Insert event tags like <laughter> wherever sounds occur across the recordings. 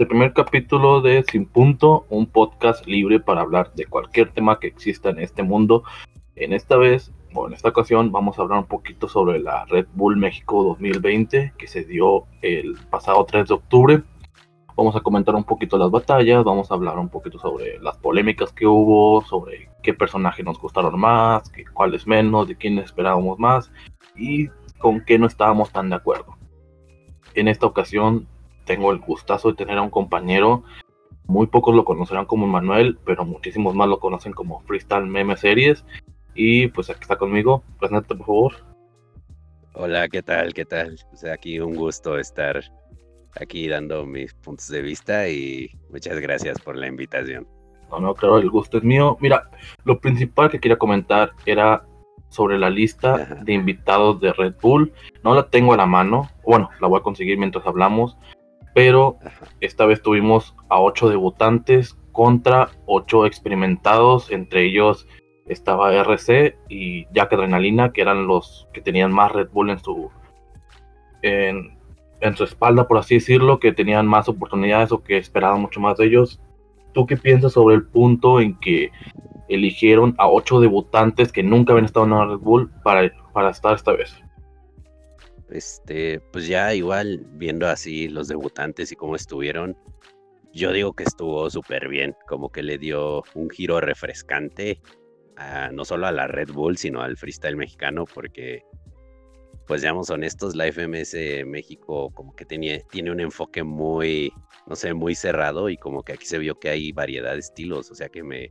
el primer capítulo de Sin Punto, un podcast libre para hablar de cualquier tema que exista en este mundo. En esta vez, o en esta ocasión, vamos a hablar un poquito sobre la Red Bull México 2020 que se dio el pasado 3 de octubre. Vamos a comentar un poquito las batallas, vamos a hablar un poquito sobre las polémicas que hubo, sobre qué personajes nos gustaron más, cuáles menos, de quiénes esperábamos más y con qué no estábamos tan de acuerdo. En esta ocasión tengo el gustazo de tener a un compañero. Muy pocos lo conocerán como Manuel, pero muchísimos más lo conocen como Freestyle Meme Series. Y pues aquí está conmigo. Preséntate, por favor. Hola, ¿qué tal? ¿Qué tal? Pues aquí un gusto estar aquí dando mis puntos de vista y muchas gracias por la invitación. No, no, claro, el gusto es mío. Mira, lo principal que quería comentar era sobre la lista de invitados de Red Bull. No la tengo a la mano. Bueno, la voy a conseguir mientras hablamos pero esta vez tuvimos a ocho debutantes contra ocho experimentados, entre ellos estaba RC y Jack Adrenalina, que eran los que tenían más Red Bull en su en, su espalda, por así decirlo, que tenían más oportunidades o que esperaban mucho más de ellos. ¿Tú qué piensas sobre el punto en que eligieron a ocho debutantes que nunca habían estado en una Red Bull para, para estar esta vez? Este, pues ya igual viendo así los debutantes y cómo estuvieron, yo digo que estuvo súper bien, como que le dio un giro refrescante no solo a la Red Bull, sino al freestyle mexicano, porque, pues seamos honestos, la FMS México como que tiene, tiene un enfoque muy, no sé, muy cerrado y como que aquí se vio que hay variedad de estilos, o sea que me,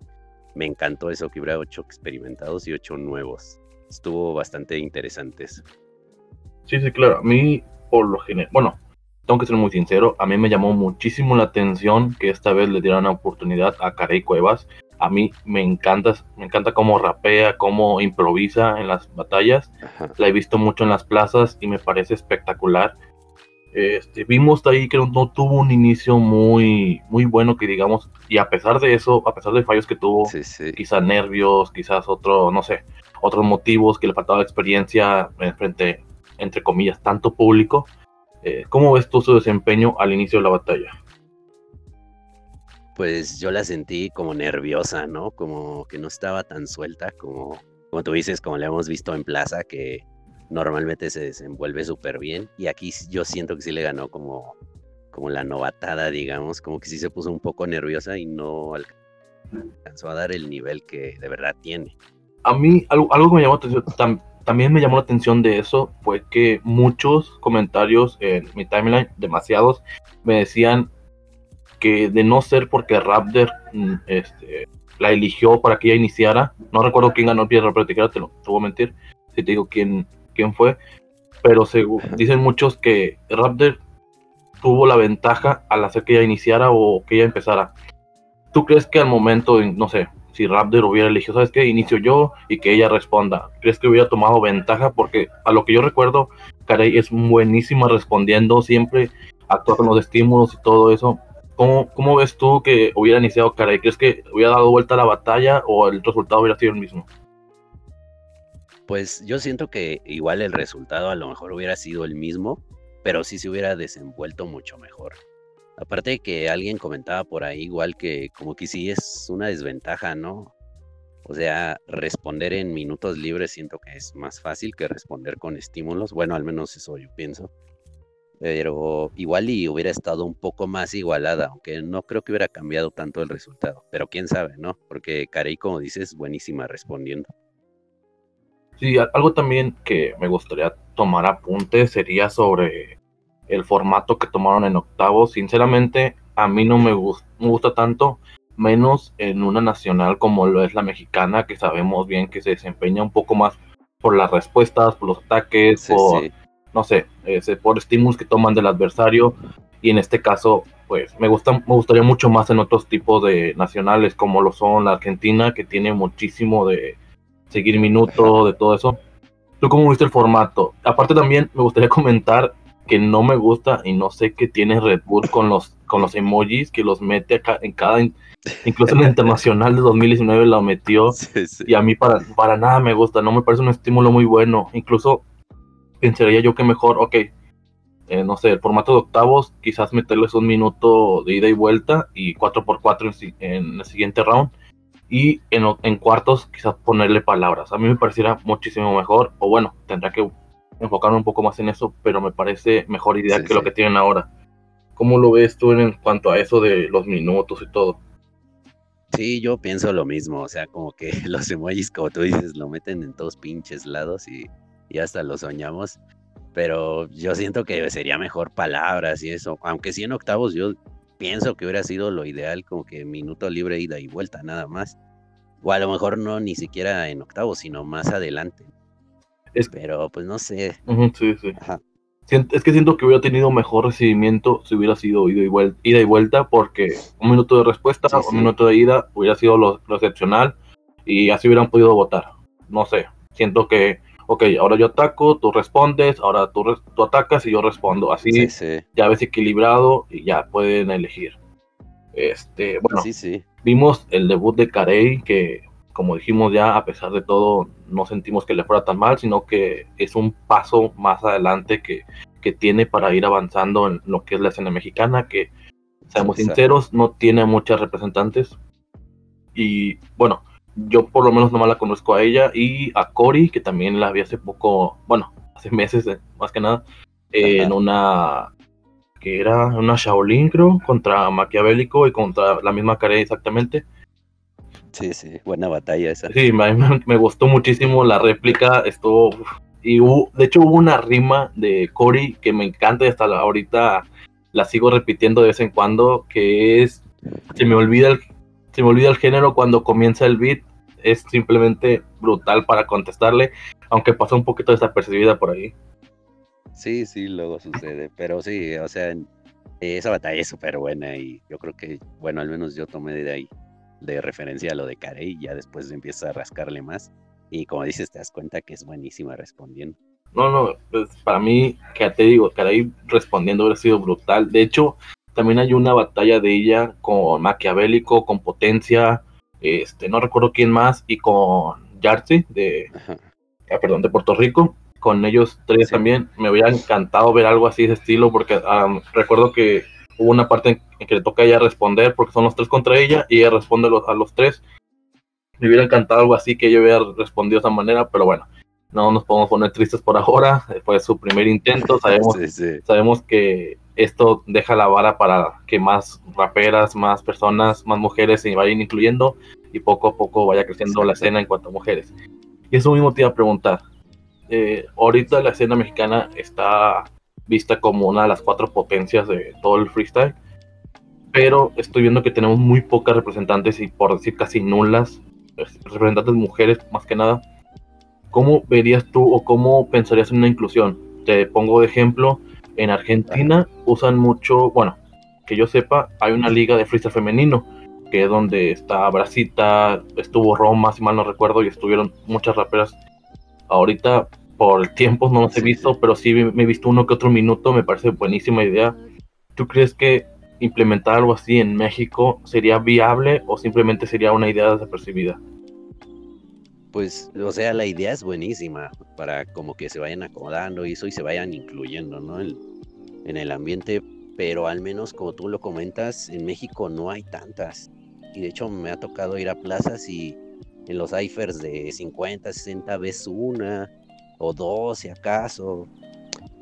me encantó eso, que hubiera ocho experimentados y ocho nuevos. Estuvo bastante interesante eso. Sí, sí, claro. A mí, por lo general, bueno, tengo que ser muy sincero, a mí me llamó muchísimo la atención que esta vez le dieran una oportunidad a Carey Cuevas. A mí me encanta, me encanta cómo rapea, cómo improvisa en las batallas. La he visto mucho en las plazas y me parece espectacular. Este, vimos ahí que no, tuvo un inicio muy, muy bueno, que digamos, y a pesar de eso, a pesar de fallos que tuvo, quizás nervios, quizás otro, no sé, otros motivos que le faltaba experiencia en frente entre comillas, tanto público. Eh, ¿Cómo ves tú su desempeño al inicio de la batalla? Pues yo la sentí como nerviosa, ¿no? Como que no estaba tan suelta como, como tú dices, como le hemos visto en plaza, que normalmente se desenvuelve súper bien. Y aquí yo siento que sí le ganó como, como la novatada, digamos, como que sí se puso un poco nerviosa y no alcanzó a dar el nivel que de verdad tiene. A mí algo, algo que me llamó atención también me llamó la atención de eso fue que muchos comentarios en mi timeline, demasiados, me decían que de no ser porque Raptor mm, este, la eligió para que ella iniciara, no recuerdo quién ganó el piedra, pero te, te, lo, te voy a mentir si te digo quién, quién fue, pero dicen muchos que Raptor tuvo la ventaja al hacer que ella iniciara o que ella empezara. ¿Tú crees que al momento, no sé, si Raptor hubiera elegido, ¿sabes qué? Inicio yo y que ella responda. ¿Crees que hubiera tomado ventaja? Porque a lo que yo recuerdo, Carey es buenísima respondiendo, siempre actúa con los estímulos y todo eso. ¿Cómo, ¿Cómo, ves tú que hubiera iniciado Carey? ¿Crees que hubiera dado vuelta a la batalla o el resultado hubiera sido el mismo? Pues yo siento que igual el resultado a lo mejor hubiera sido el mismo, pero sí se hubiera desenvuelto mucho mejor. Aparte de que alguien comentaba por ahí igual que como que sí es una desventaja, ¿no? O sea, responder en minutos libres siento que es más fácil que responder con estímulos. Bueno, al menos eso yo pienso. Pero igual y hubiera estado un poco más igualada, aunque no creo que hubiera cambiado tanto el resultado. Pero quién sabe, ¿no? Porque Carey, como dices, buenísima respondiendo. Sí, algo también que me gustaría tomar apunte sería sobre el formato que tomaron en octavos. Sinceramente, a mí no me, gusta tanto, menos en una nacional como lo es la mexicana, que sabemos bien que se desempeña un poco más por las respuestas, por los ataques, por, no sé, por estímulos que toman del adversario. Y en este caso, pues me, gusta, me gustaría mucho más en otros tipos de nacionales, como lo son la Argentina, que tiene muchísimo de seguir minutos, de todo eso. ¿Tú cómo viste el formato? Aparte también me gustaría comentar que no me gusta y no sé qué tiene Red Bull con los, con los emojis que los mete acá en cada, incluso en el internacional de 2019 lo metió <laughs> y a mí para, para nada me gusta, no me parece un estímulo muy bueno, incluso pensaría yo que mejor, ok, eh, no sé, el formato de octavos, quizás meterles un minuto de ida y vuelta y 4x4 en, en el siguiente round. Y en, en, cuartos, quizás ponerle palabras. A mí me pareciera muchísimo mejor, o bueno, tendrá que enfocarme un poco más en eso, pero me parece mejor idea sí, que sí. lo que tienen ahora. ¿Cómo lo ves tú en cuanto a eso de los minutos y todo? Sí, yo pienso lo mismo, o sea, como que <laughs> los emojis, como tú dices, lo meten en todos pinches lados y, y hasta lo soñamos, pero yo siento que sería mejor palabras y eso, aunque sí en octavos yo pienso que hubiera sido lo ideal, como que minuto libre ida y vuelta nada más, o a lo mejor no ni siquiera en octavos, sino más adelante. Es... Pero pues no sé. Uh -huh, sí, sí. Ajá. Es que siento que hubiera tenido mejor recibimiento si hubiera sido ida y vuelta, ida y vuelta porque un minuto de respuesta, sí, un minuto de ida hubiera sido lo, lo, excepcional y así hubieran podido votar. No sé, siento que, ok, ahora yo ataco, tú respondes, ahora tú, tú atacas y yo respondo. Así sí, ya ves equilibrado y ya pueden elegir. Este, bueno, vimos el debut de Carey que como dijimos ya, a pesar de todo, no sentimos que le fuera tan mal, sino que es un paso más adelante que, que tiene para ir avanzando en lo que es la escena mexicana, que, seamos Exacto. sinceros, no tiene muchas representantes. Y bueno, yo por lo menos nomás la conozco a ella y a Cory, que también la vi hace poco, bueno, hace meses eh, más que nada, eh, en una que era una Shaolin, creo, contra Maquiavélico y contra la misma Carey exactamente. Sí, sí, buena batalla esa. Sí, me, <laughs> me gustó muchísimo la réplica, estuvo... Y hubo, de hecho hubo una rima de Cory que me encanta y hasta la, ahorita la sigo repitiendo de vez en cuando, que es, se me olvida el, se me olvida el género cuando comienza el beat, es simplemente brutal para contestarle, aunque pasó un poquito desapercibida por ahí. Sí, sí, luego sucede, pero sí, o sea, esa batalla es súper buena y yo creo que, bueno, al menos yo tomé de ahí de referencia a lo de Carey, ya después empieza a rascarle más. Y como dices, te das cuenta que es buenísima respondiendo. No, no, pues para mí, que te digo, Carey respondiendo hubiera sido brutal. De hecho, también hay una batalla de ella con Maquiavélico, con Potencia, este, no recuerdo quién más, y con Yartzi de, ah, perdón, de Puerto Rico. Con ellos tres sí. también. Me hubiera encantado ver algo así de estilo, porque um, recuerdo que hubo una parte en que le toca a ella responder porque son los tres contra ella y ella responde a los, a los tres. Me hubiera encantado algo así que yo hubiera respondido de esa manera, pero bueno, no nos podemos poner tristes por ahora. Fue su primer intento. <laughs> Sabemos, sí, sí. sabemos que esto deja la vara para que más raperas, más personas, más mujeres se vayan incluyendo y poco a poco vaya creciendo la escena en cuanto a mujeres. Y eso mismo te iba a preguntar. Eh, ahorita la escena mexicana está vista como una de las cuatro potencias de todo el freestyle. Pero estoy viendo que tenemos muy pocas representantes y por decir casi nulas, representantes mujeres más que nada. ¿Cómo verías tú o cómo pensarías en una inclusión? Te pongo de ejemplo, en Argentina usan mucho, bueno, que yo sepa, hay una liga de freestyle femenino, que es donde está Brasita, estuvo Roma, si mal no recuerdo, y estuvieron muchas raperas. Ahorita por tiempos no los he visto, pero sí me he visto uno que otro minuto, me parece buenísima idea. ¿Tú crees que implementar algo así en México sería viable o simplemente sería una idea desapercibida? Pues, o sea, la idea es buenísima para como que se vayan acomodando y eso y se vayan incluyendo, ¿no? En, en el ambiente, pero al menos como tú lo comentas, en México no hay tantas. Y de hecho me ha tocado ir a plazas y en los ciphers de 50, 60 ves una, o dos si acaso,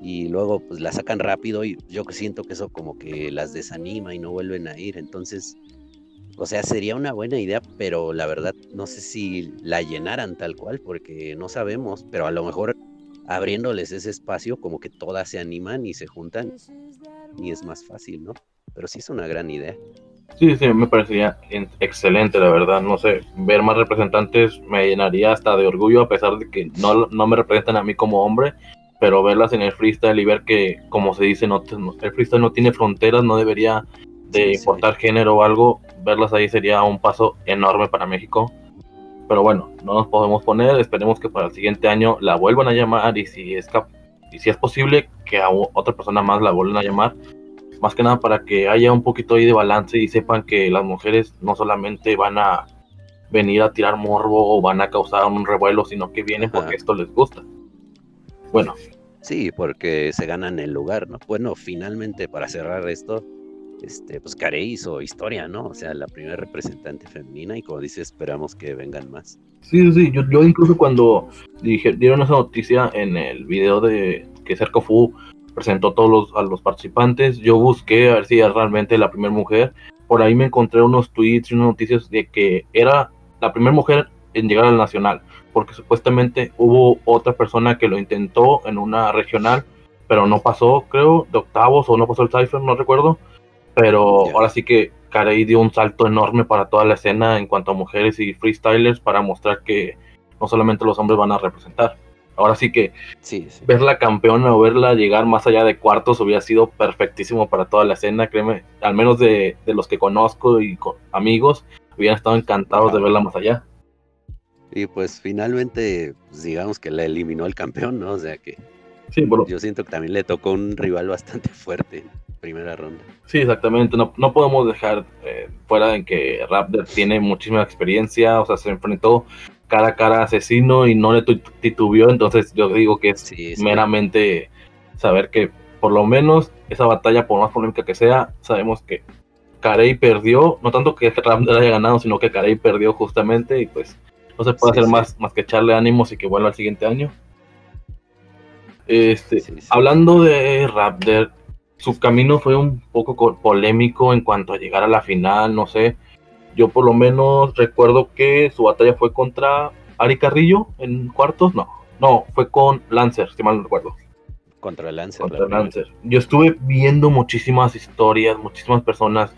y luego pues la sacan rápido y yo siento que eso como que las desanima y no vuelven a ir, entonces, o sea, sería una buena idea, pero la verdad no sé si la llenaran tal cual, porque no sabemos, pero a lo mejor abriéndoles ese espacio como que todas se animan y se juntan y es más fácil, ¿no? Pero sí es una gran idea. Sí, sí, me parecería excelente, la verdad. No sé, ver más representantes me llenaría hasta de orgullo, a pesar de que no, no me representan a mí como hombre, pero verlas en el freestyle y ver que, como se dice, no, el freestyle no tiene fronteras, no debería de sí, importar sí. género o algo, verlas ahí sería un paso enorme para México. Pero bueno, no nos podemos poner, esperemos que para el siguiente año la vuelvan a llamar y si es, y si es posible que a otra persona más la vuelvan a llamar más que nada para que haya un poquito ahí de balance y sepan que las mujeres no solamente van a venir a tirar morbo o van a causar un revuelo, sino que vienen porque esto les gusta. Bueno, Sí, porque se ganan el lugar, ¿no? Bueno, finalmente, para cerrar esto, este, pues Carey hizo historia, ¿no? O sea, la primera representante femenina y como dice, esperamos que vengan más. Sí, sí, yo, yo incluso cuando dije, dieron esa noticia en el video de que Cerco Fu presentó a todos los, a los participantes, yo busqué a ver si era realmente la primera mujer, por ahí me encontré unos tweets y unas noticias de que era la primera mujer en llegar al nacional, porque supuestamente hubo otra persona que lo intentó en una regional, pero no pasó, creo, de octavos o no pasó el cipher, no recuerdo, pero ahora sí que Carey dio un salto enorme para toda la escena en cuanto a mujeres y freestylers para mostrar que no solamente los hombres van a representar. Ahora sí que verla campeona o verla llegar más allá de cuartos hubiera sido perfectísimo para toda la escena, créeme, al menos de, los que conozco y con amigos, hubieran estado encantados de verla más allá. Y pues finalmente, pues, digamos que la eliminó el campeón, ¿no? O sea que yo siento que también le tocó un rival bastante fuerte primera ronda. Sí, exactamente. No, no podemos dejar eh, fuera en que Raptor tiene muchísima experiencia, o sea, se enfrentó cara a cara asesino y no le titubeó, entonces yo digo que es meramente saber que por lo menos esa batalla, por más polémica que sea, sabemos que Carey perdió, no tanto que Ramder haya ganado, sino que Carey perdió justamente y pues no se puede hacer más, más que echarle ánimos y que vuelva al siguiente año. Este, hablando de Raptor, su camino fue un poco polémico en cuanto a llegar a la final, no sé, yo por lo menos recuerdo que su batalla fue contra Ari Carrillo en cuartos, no, no, fue con Lancer, si mal no recuerdo. Contra Lancer. Contra Lancer. Yo estuve viendo muchísimas historias, muchísimas personas,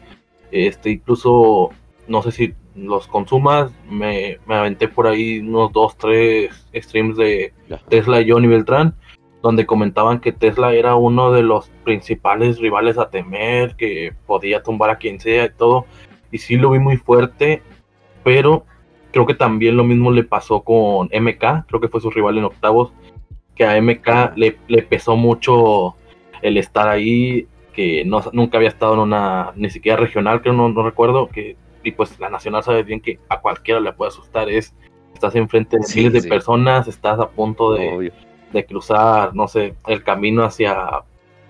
este, incluso, no sé si los consumas, me, me aventé por ahí unos dos, tres streams de Tesla y Johnny Beltrán, donde comentaban que Tesla era uno de los principales rivales a temer, que podía tumbar a quien sea y todo. Y sí lo vi muy fuerte, pero creo que también lo mismo le pasó con MK, creo que fue su rival en octavos, que a MK le, le pesó mucho el estar ahí, que no, nunca había estado en una, ni siquiera regional, creo, no, no recuerdo, que y pues la nacional sabe bien que a cualquiera le puede asustar, es, estás enfrente de miles de personas, estás a punto de, de, cruzar, no sé, el camino hacia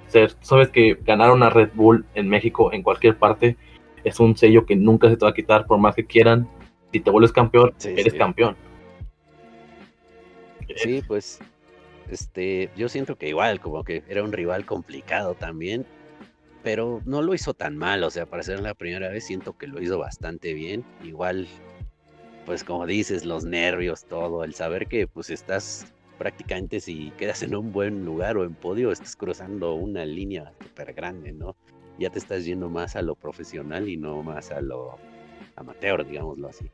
ser, sabes que ganar una Red Bull en México, en cualquier parte, es un sello que nunca se te va a quitar por más que quieran. Si te vuelves campeón, eres campeón. Sí, pues este, yo siento que igual, como que era un rival complicado también, pero no lo hizo tan mal, o sea, para ser la primera vez siento que lo hizo bastante bien. Igual, pues como dices, los nervios, todo, el saber que pues estás prácticamente si quedas en un buen lugar o en podio, estás cruzando una línea súper grande, ¿no? ya te estás yendo más a lo profesional y no más a lo amateur, digámoslo así.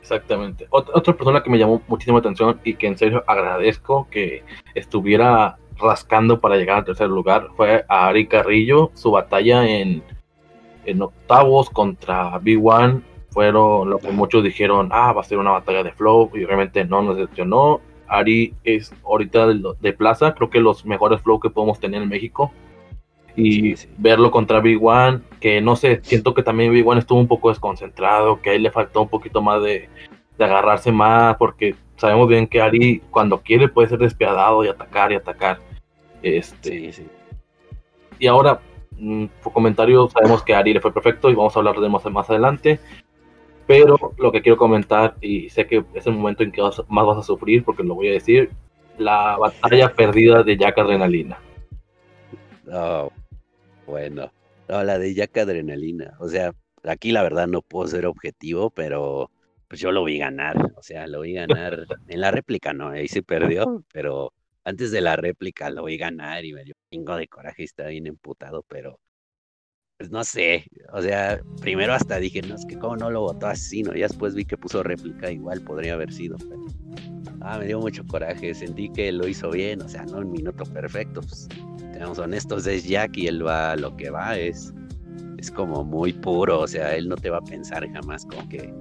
Exactamente. Otra, persona que me llamó muchísima atención y que en serio agradezco que estuviera rascando para llegar al tercer lugar fue a Ari Carrillo. Su batalla en, en octavos contra B1 fueron lo que muchos dijeron, ah, va a ser una batalla de flow y realmente no nos decepcionó. Ari es ahorita de, de plaza, creo que los mejores flow que podemos tener en México y verlo contra Big One, que no sé, siento que también Big One estuvo un poco desconcentrado, que ahí le faltó un poquito más de, agarrarse más, porque sabemos bien que Ari cuando quiere puede ser despiadado y atacar y atacar. Este, Y ahora, mm, por comentario, sabemos que Ari le fue perfecto y vamos a hablar de más, más adelante. Pero lo que quiero comentar, y sé que es el momento en que más vas a sufrir, porque lo voy a decir, la batalla perdida de Jack Adrenalina. Oh, bueno, no, la de Jack Adrenalina. O sea, aquí la verdad no puedo ser objetivo, pero pues yo lo vi ganar. O sea, lo vi ganar. En la réplica no, ahí se perdió, pero antes de la réplica lo vi ganar y me dio un de coraje y estaba bien emputado, pero pues no sé. O sea, primero hasta dije, no, es que cómo no lo votó así, ¿no? Y después vi que puso réplica, igual podría haber sido, pero. Ah, me dio mucho coraje, sentí que lo hizo bien, o sea, no un minuto perfecto, pues seamos honestos, es Jack y él va lo que va, es, es como muy puro, o sea, él no te va a pensar jamás como que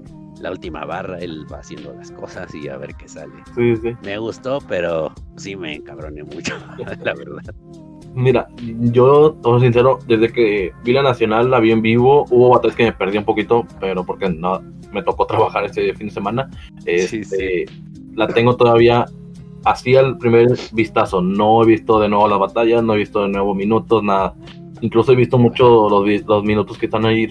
la última barra, él va haciendo las cosas y a ver qué sale. Sí, sí. Me gustó, pero sí me encabroné mucho, <laughs> la verdad. Mira, yo, todo sincero, desde que vi la Nacional, la vi en vivo, hubo batallas que me perdí un poquito, pero porque no me tocó <laughs> trabajar ese fin de semana. Este, La tengo todavía así al primer vistazo, no he visto de nuevo las batallas, no he visto de nuevo minutos, nada. Incluso he visto mucho los, los minutos que están ahí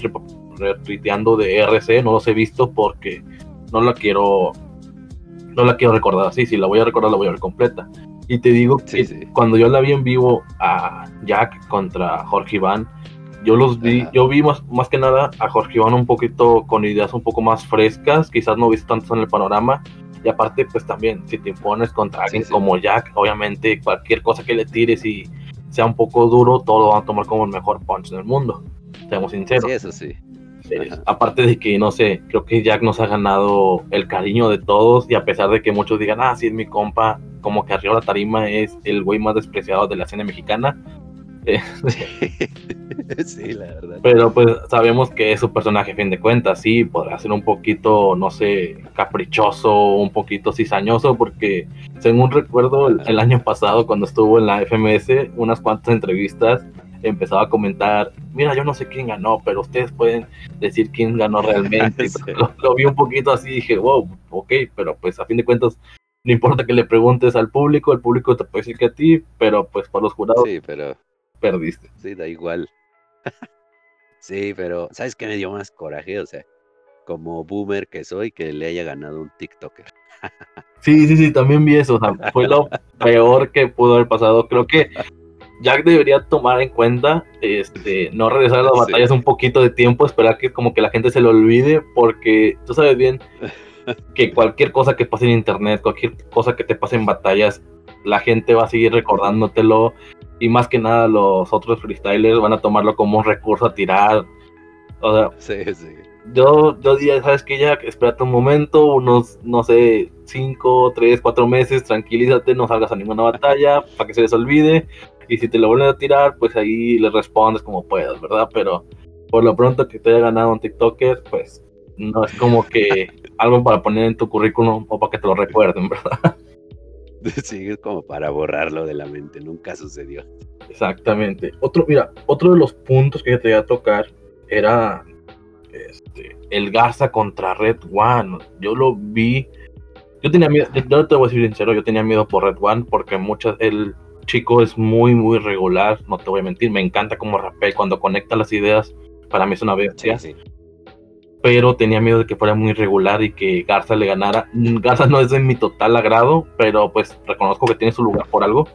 retuiteando de RC, no los he visto porque no la quiero no la quiero recordar así, si la voy a recordar la voy a ver completa. Y te digo que cuando yo la vi en vivo a Jack contra Jorge Iván, yo los vi, yo vi más, más que nada a Jorge Iván un poquito con ideas un poco más frescas, quizás no viste tanto en el panorama, y aparte, pues también, si te impones contra alguien como Jack, obviamente cualquier cosa que le tires y sea un poco duro, todo lo van a tomar como el mejor punch del mundo. Seamos sinceros. Sí, eso sí. Aparte de que, no sé, creo que Jack nos ha ganado el cariño de todos y a pesar de que muchos digan, ah, sí es mi compa, como que arriba la tarima es el güey más despreciado de la escena mexicana, <laughs> sí, la verdad. Pero pues sabemos que es su personaje, a fin de cuentas, sí, podrá ser un poquito, no sé, caprichoso, un poquito cizañoso, porque según recuerdo el, año pasado cuando estuvo en la FMS, unas cuantas entrevistas empezaba a comentar, mira, yo no sé quién ganó, pero ustedes pueden decir quién ganó realmente. <laughs> lo, vi un poquito así y dije, wow, ok, pero pues a fin de cuentas no importa que le preguntes al público, el público te puede decir que a ti, pero pues por los jurados sí, pero perdiste. Sí, da igual. <laughs> sí, pero ¿sabes qué me dio más coraje? O sea, como boomer que soy, que le haya ganado un TikToker. <laughs> sí, sí, sí, también vi eso. O sea, fue lo peor que pudo haber pasado. Creo que Jack debería tomar en cuenta este no regresar a las batallas un poquito de tiempo, esperar que como que la gente se lo olvide, porque tú sabes bien <laughs> que cualquier cosa que pase en internet, cualquier cosa que te pase en batallas, la gente va a seguir recordándotelo y más que nada los otros freestylers van a tomarlo como un recurso a tirar. O sea, sí, sí. Yo, yo diría, ¿sabes qué, Jack? Espérate un momento, unos, no sé, 5, 3, 4 meses, tranquilízate, no salgas a ninguna batalla para que se les olvide. Y si te lo vuelven a tirar, pues ahí le respondes como puedas, ¿verdad? Pero por lo pronto que te haya ganado un TikToker, pues no es como que <laughs> algo para poner en tu currículum o para que te lo recuerden, ¿verdad? <laughs> Sí, es como para borrarlo de la mente, nunca sucedió. Exactamente. Otro, mira, otro de los puntos que te iba a tocar era este, el Garza contra Red One. Yo lo vi. Yo tenía miedo, yo te voy a decir sincero, yo tenía miedo por Red One porque muchas, el chico es muy, muy regular, no te voy a mentir, me encanta cómo rapea cuando conecta las ideas, para mí es una bestia. Sí, sí pero tenía miedo de que fuera muy regular y que Garza le ganara. Garza no es de mi total agrado, pero pues reconozco que tiene su lugar por algo.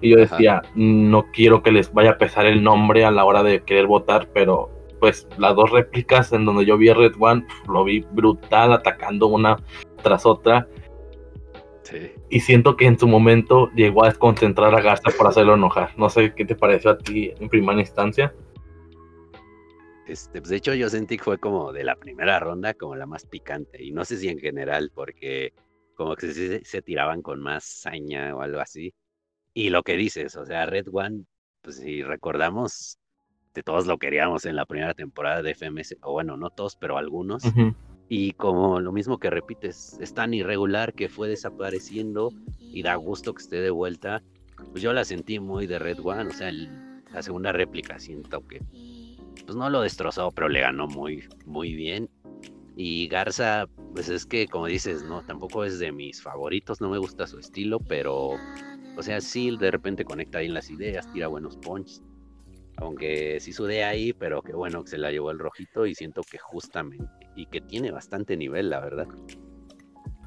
Y yo decía, no quiero que les vaya a pesar el nombre a la hora de querer votar, pero pues las dos réplicas en donde yo vi a Red One, lo vi brutal atacando una tras otra. Y siento que en su momento llegó a desconcentrar a Garza por hacerlo enojar. No sé qué te pareció a ti en primera instancia. Este, pues de hecho, yo sentí que fue como de la primera ronda, como la más picante. Y no sé si en general, porque como que se, se tiraban con más saña o algo así. Y lo que dices, o sea, Red One, pues si recordamos, de todos lo queríamos en la primera temporada de FMS, o bueno, no todos, pero algunos. Y como lo mismo que repites, es tan irregular que fue desapareciendo y da gusto que esté de vuelta. Pues yo la sentí muy de Red One, o sea, la segunda réplica siento que pues no lo destrozó, pero le ganó muy, muy bien. Y Garza, pues es que como dices, no, tampoco es de mis favoritos, no me gusta su estilo, pero, o sea, sí, de repente conecta ahí en las ideas, tira buenos punches. Aunque sí sudé ahí, pero qué bueno que se la llevó el rojito y siento que justamente, y que tiene bastante nivel, la verdad.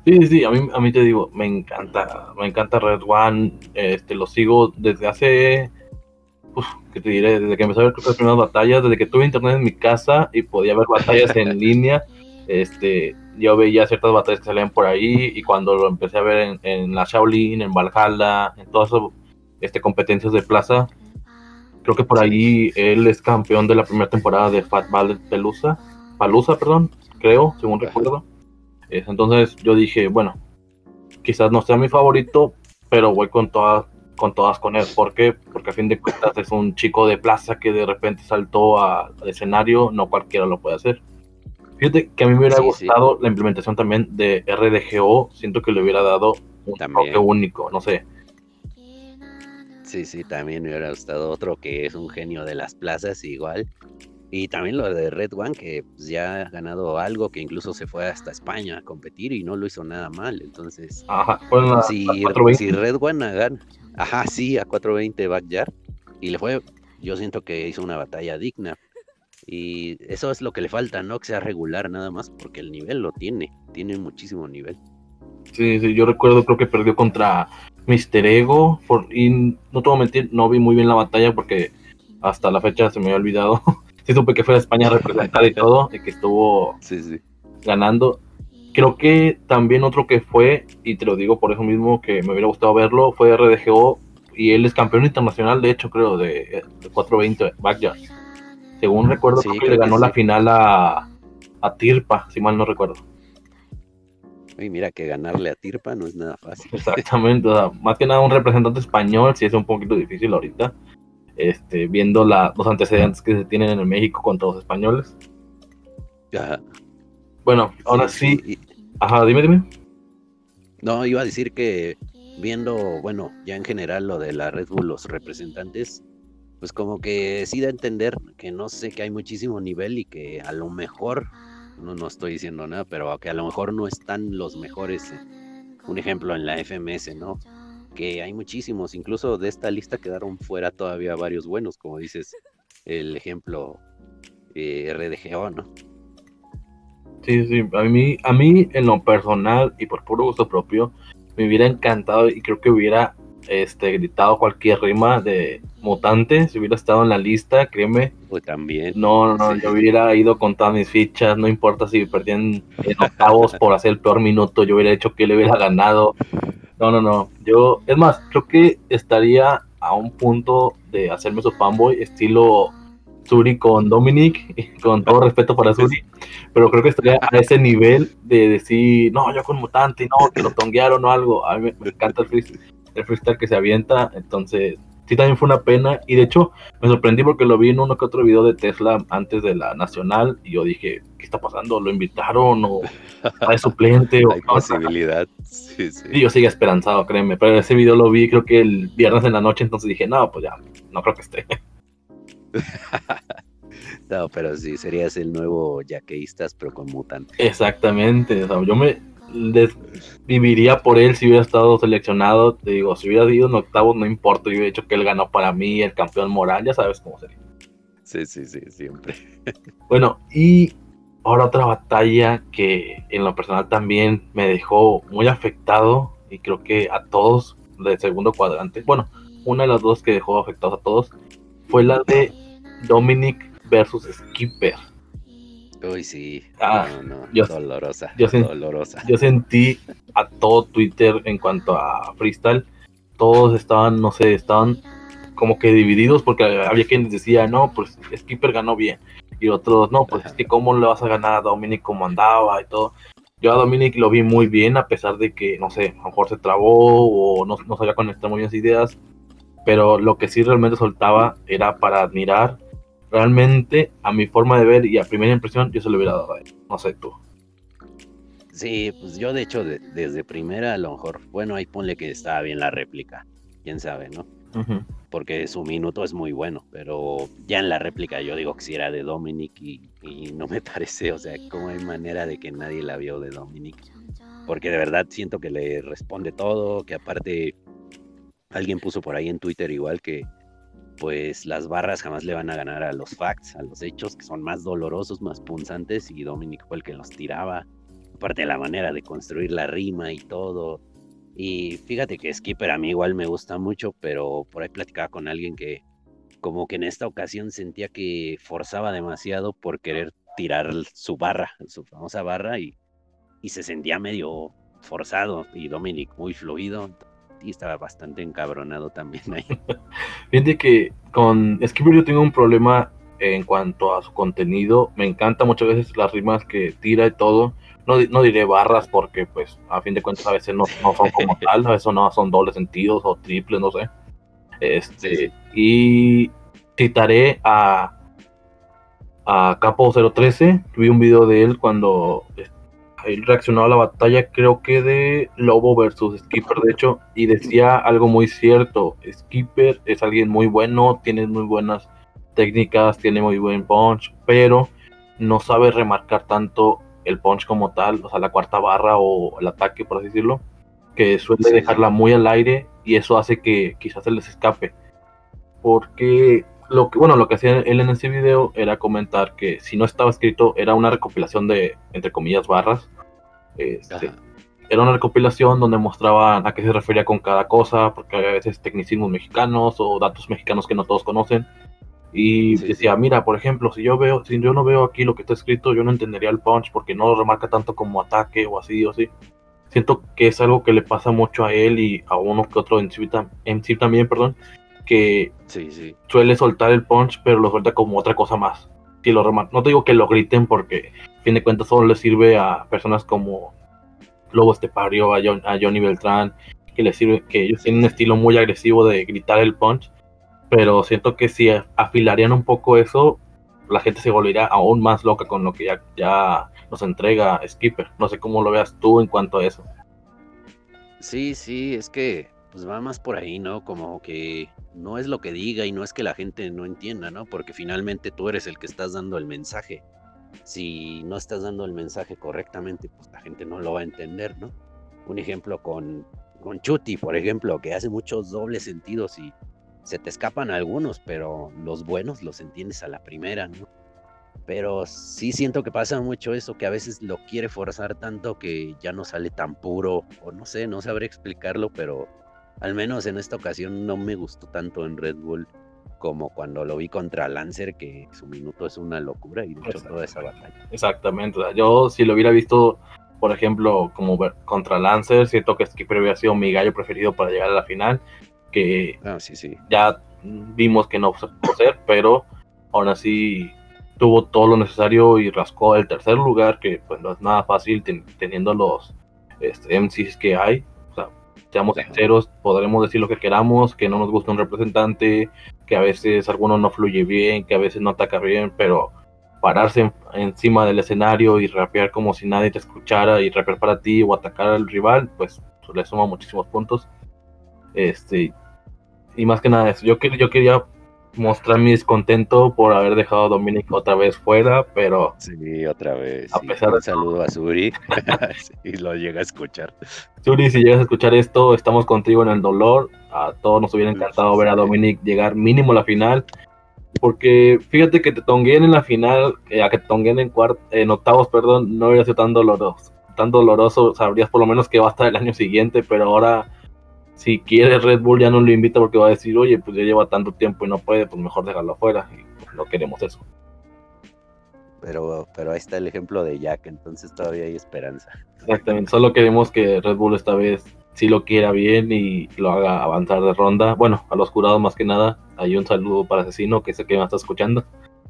Sí, sí, sí, a mí, a mí te digo, me encanta, me encanta Red One, este, lo sigo desde hace Uf, ¿qué te diré? Desde que empecé a ver las primeras batallas, desde que tuve internet en mi casa y podía ver batallas en <laughs> línea, este, yo veía ciertas batallas que salían por ahí y cuando lo empecé a ver en, la Shaolin, en Valhalla, en todas esas este, competencias de plaza, creo que por ahí él es campeón de la primera temporada de Fat Ballet Pelusa, Palusa, perdón, creo, según recuerdo. entonces yo dije, bueno, quizás no sea mi favorito, pero voy con todas con todas con él. ¿Por qué? Porque a fin de cuentas es un chico de plaza que de repente saltó al escenario, no cualquiera lo puede hacer. Fíjate que a mí me hubiera gustado la implementación también de RDGO, siento que le hubiera dado un toque único, no sé. Sí, sí, también me hubiera gustado otro que es un genio de las plazas igual. Y también lo de Red One, que pues, ya ha ganado algo, que incluso se fue hasta España a competir y no lo hizo nada mal. Entonces, Ajá, bueno, si, si Red One gana, ajá, sí, a 420 backyard, y le fue, yo siento que hizo una batalla digna. Y eso es lo que le falta, ¿no? Que sea regular nada más, porque el nivel lo tiene, tiene muchísimo nivel. Sí, sí, yo recuerdo, creo que perdió contra Mr. Ego, y no te voy a mentir, no vi muy bien la batalla porque hasta la fecha se me había olvidado. <laughs> sí supe que fue a España a representar y todo, y que estuvo ganando. Creo que también otro que fue, y te lo digo por eso mismo que me hubiera gustado verlo, fue RDGO, y él es campeón internacional, de hecho, creo, de, 420 Backyard. Según recuerdo, creo que le ganó la final a, a Tirpa, si mal no recuerdo. Y mira que ganarle a Tirpa no es nada fácil. Exactamente, más que nada un representante español, sí es un poquito difícil ahorita este, viendo los antecedentes que se tienen en México contra los españoles. Bueno, ahora sí. Ajá, dime, dime. No, iba a decir que viendo, bueno, ya en general lo de la Red Bull, los representantes, pues como que sí da a entender que no sé que hay muchísimo nivel y que a lo mejor, no, no estoy diciendo nada, pero que a lo mejor no están los mejores. Un ejemplo en la FMS, ¿no? que hay muchísimos, incluso de esta lista quedaron fuera todavía varios buenos, como dices, el ejemplo eh, RDGO, ¿no? Sí, sí, a mí, a mí en lo personal y por puro gusto propio, me hubiera encantado y creo que hubiera este, gritado cualquier rima de mutante si hubiera estado en la lista, créeme. Pues también. No, no, yo hubiera ido con todas mis fichas, no importa si perdían en octavos <laughs> por hacer el peor minuto, yo hubiera hecho que le hubiera ganado. No, no, no. Yo, es más, creo que estaría a un punto de hacerme su fanboy, estilo Suri con Dominic, <laughs> con todo respeto para Suri, pero creo que estaría a ese nivel de decir, no, yo con Mutante, no, que lo tonguearon o algo. A mí me, encanta el freestyle, el freestyle que se avienta, entonces sí también fue una pena y de hecho me sorprendí porque lo vi en uno que otro video de Tesla antes de la nacional y yo dije, ¿qué está pasando? ¿Lo invitaron o <laughs> hay suplente? Hay posibilidad. Sí, sí. Y yo sigo esperanzado, créeme, pero ese video lo vi creo que el viernes en la noche, entonces dije, no, pues ya, no creo que esté. <laughs> no, pero sí, serías el nuevo yaqueístas, pero con mutante. Exactamente, o sea, yo me, viviría por él si hubiera estado seleccionado. Te digo, si hubiera ido en octavos, no importa. Yo hubiera dicho que él ganó para mí el campeón moral, ya sabes cómo sería. Sí, sí, sí, siempre. <laughs> Bueno, y ahora otra batalla que en lo personal también me dejó muy afectado y creo que a todos del segundo cuadrante, bueno, una de las dos que dejó afectados a todos fue la de Dominic versus Skipper. Uy, sí. Ah, no, yo, dolorosa. Yo, dolorosa. yo sentí a todo Twitter en cuanto a freestyle. Todos estaban, no sé, estaban como que divididos porque había quien decía, no, pues Skipper ganó bien. Y otros, no, pues es que cómo le vas a ganar a Dominic como andaba y todo. Yo a Dominic lo vi muy bien, a pesar de que, no sé, a lo mejor se trabó o no, no sabía conectar muy bien las ideas. Pero lo que sí realmente soltaba era para admirar realmente a mi forma de ver y a primera impresión yo se lo hubiera dado a él. No sé tú. Sí, pues yo de hecho desde primera a lo mejor, bueno, ahí ponle que estaba bien la réplica, quién sabe, ¿no? Porque su minuto es muy bueno, pero ya en la réplica yo digo que si era de Dominic y, y no me <laughs> parece, o sea, como hay manera de que nadie la vio de Dominic. Porque de verdad siento que le responde todo, que aparte alguien puso por ahí en Twitter igual que pues las barras jamás le van a ganar a los facts, a los hechos que son más dolorosos, más punzantes y Dominic fue el que los tiraba. Aparte de la manera de construir la rima y todo. Y fíjate que Skipper a mí igual me gusta mucho, pero por ahí platicaba con alguien que como que en esta ocasión sentía que forzaba demasiado por querer tirar su barra, su famosa barra y, y se sentía medio forzado y Dominic muy fluido y estaba bastante encabronado también ahí. <laughs> Fíjate que con Skipper yo tengo un problema en cuanto a su contenido. Me encanta muchas veces las rimas que tira y todo. No, no diré barras porque, pues, a fin de cuentas a veces no, son como <laughs> tal, a veces no son dobles sentidos o triples, no sé. Este, y citaré a, a Capo 013. Vi un video de él cuando él reaccionó a la batalla, creo que de Lobo versus Skipper, de hecho, y decía algo muy cierto. Skipper es alguien muy bueno, tiene muy buenas técnicas, tiene muy buen punch, pero no sabe remarcar tanto el punch como tal, o sea, la cuarta barra o el ataque, por así decirlo, que suele dejarla muy al aire y eso hace que quizás se les escape. Porque lo que, bueno, lo que hacía él en ese video era comentar que si no estaba escrito era una recopilación de, entre comillas, barras. Este, era una recopilación donde mostraban a qué se refería con cada cosa, porque a veces tecnicismos mexicanos o datos mexicanos que no todos conocen. Y decía, mira, por ejemplo, si yo veo, si yo no veo aquí lo que está escrito, yo no entendería el punch porque no lo remarca tanto como ataque o así o así. Siento que es algo que le pasa mucho a él y a uno que otro en sí, también, perdón, que suele soltar el punch, pero lo suelta como otra cosa más. Lo no te digo que lo griten porque, a fin de cuentas, solo le sirve a personas como Lobo Estepario, a, a Johnny Beltrán, que le sirve, que ellos tienen un estilo muy agresivo de gritar el punch pero siento que si afilarían un poco eso, la gente se volvería aún más loca con lo que ya, ya nos entrega Skipper. No sé cómo lo veas tú en cuanto a eso. Sí, sí, es que pues va más por ahí, ¿no? Como que no es lo que diga y no es que la gente no entienda, ¿no? Porque finalmente tú eres el que estás dando el mensaje. Si no estás dando el mensaje correctamente, pues la gente no lo va a entender, ¿no? Un ejemplo con, con Chuti, por ejemplo, que hace muchos dobles sentidos y se te escapan algunos, pero los buenos los entiendes a la primera, ¿no? Pero sí siento que pasa mucho eso, que a veces lo quiere forzar tanto que ya no sale tan puro, o no sé, no sabré explicarlo, pero al menos en esta ocasión no me gustó tanto en Red Bull como cuando lo vi contra Lancer, que su minuto es una locura y mucho toda esa batalla. Exactamente, yo si lo hubiera visto, por ejemplo, como contra Lancer, siento que Skipper hubiera sido mi gallo preferido para llegar a la final que ah, sí, sí. ya vimos que no se pudo ser, pero aún así tuvo todo lo necesario y rascó el tercer lugar, que pues no es nada fácil teniendo los este, MCs que hay. Seamos sinceros, podremos decir lo que queramos, que no nos gusta un representante, que a veces alguno no fluye bien, que a veces no ataca bien, pero pararse encima del escenario y rapear como si nadie te escuchara y rapear para ti o atacar al rival, pues le suma muchísimos puntos. Este, y más que nada eso, yo, yo quería mostrar mi descontento por haber dejado a Dominic otra vez fuera, pero... Sí, otra vez. A pesar de... Saludo a Suri, <laughs> si lo llega a escuchar. Suri, si llegas a escuchar esto, estamos contigo en el dolor. A todos nos hubiera encantado ver a Dominic llegar mínimo a la final. Porque fíjate que te tonguen en la final, eh, a que te tonguen en, en octavos, perdón, no hubiera sido tan doloroso. Tan doloroso, sabrías por lo menos que va a estar el año siguiente, pero ahora si quiere Red Bull ya no lo invita porque va a decir, oye, pues ya lleva tanto tiempo y no puede, pues mejor dejarlo afuera y pues, no queremos eso. Pero, pero ahí está el ejemplo de Jack, entonces todavía hay esperanza. Exactamente, solo queremos que Red Bull esta vez sí lo quiera bien y lo haga avanzar de ronda. Bueno, a los jurados más que nada, hay un saludo para Asesino, que sé que me está escuchando.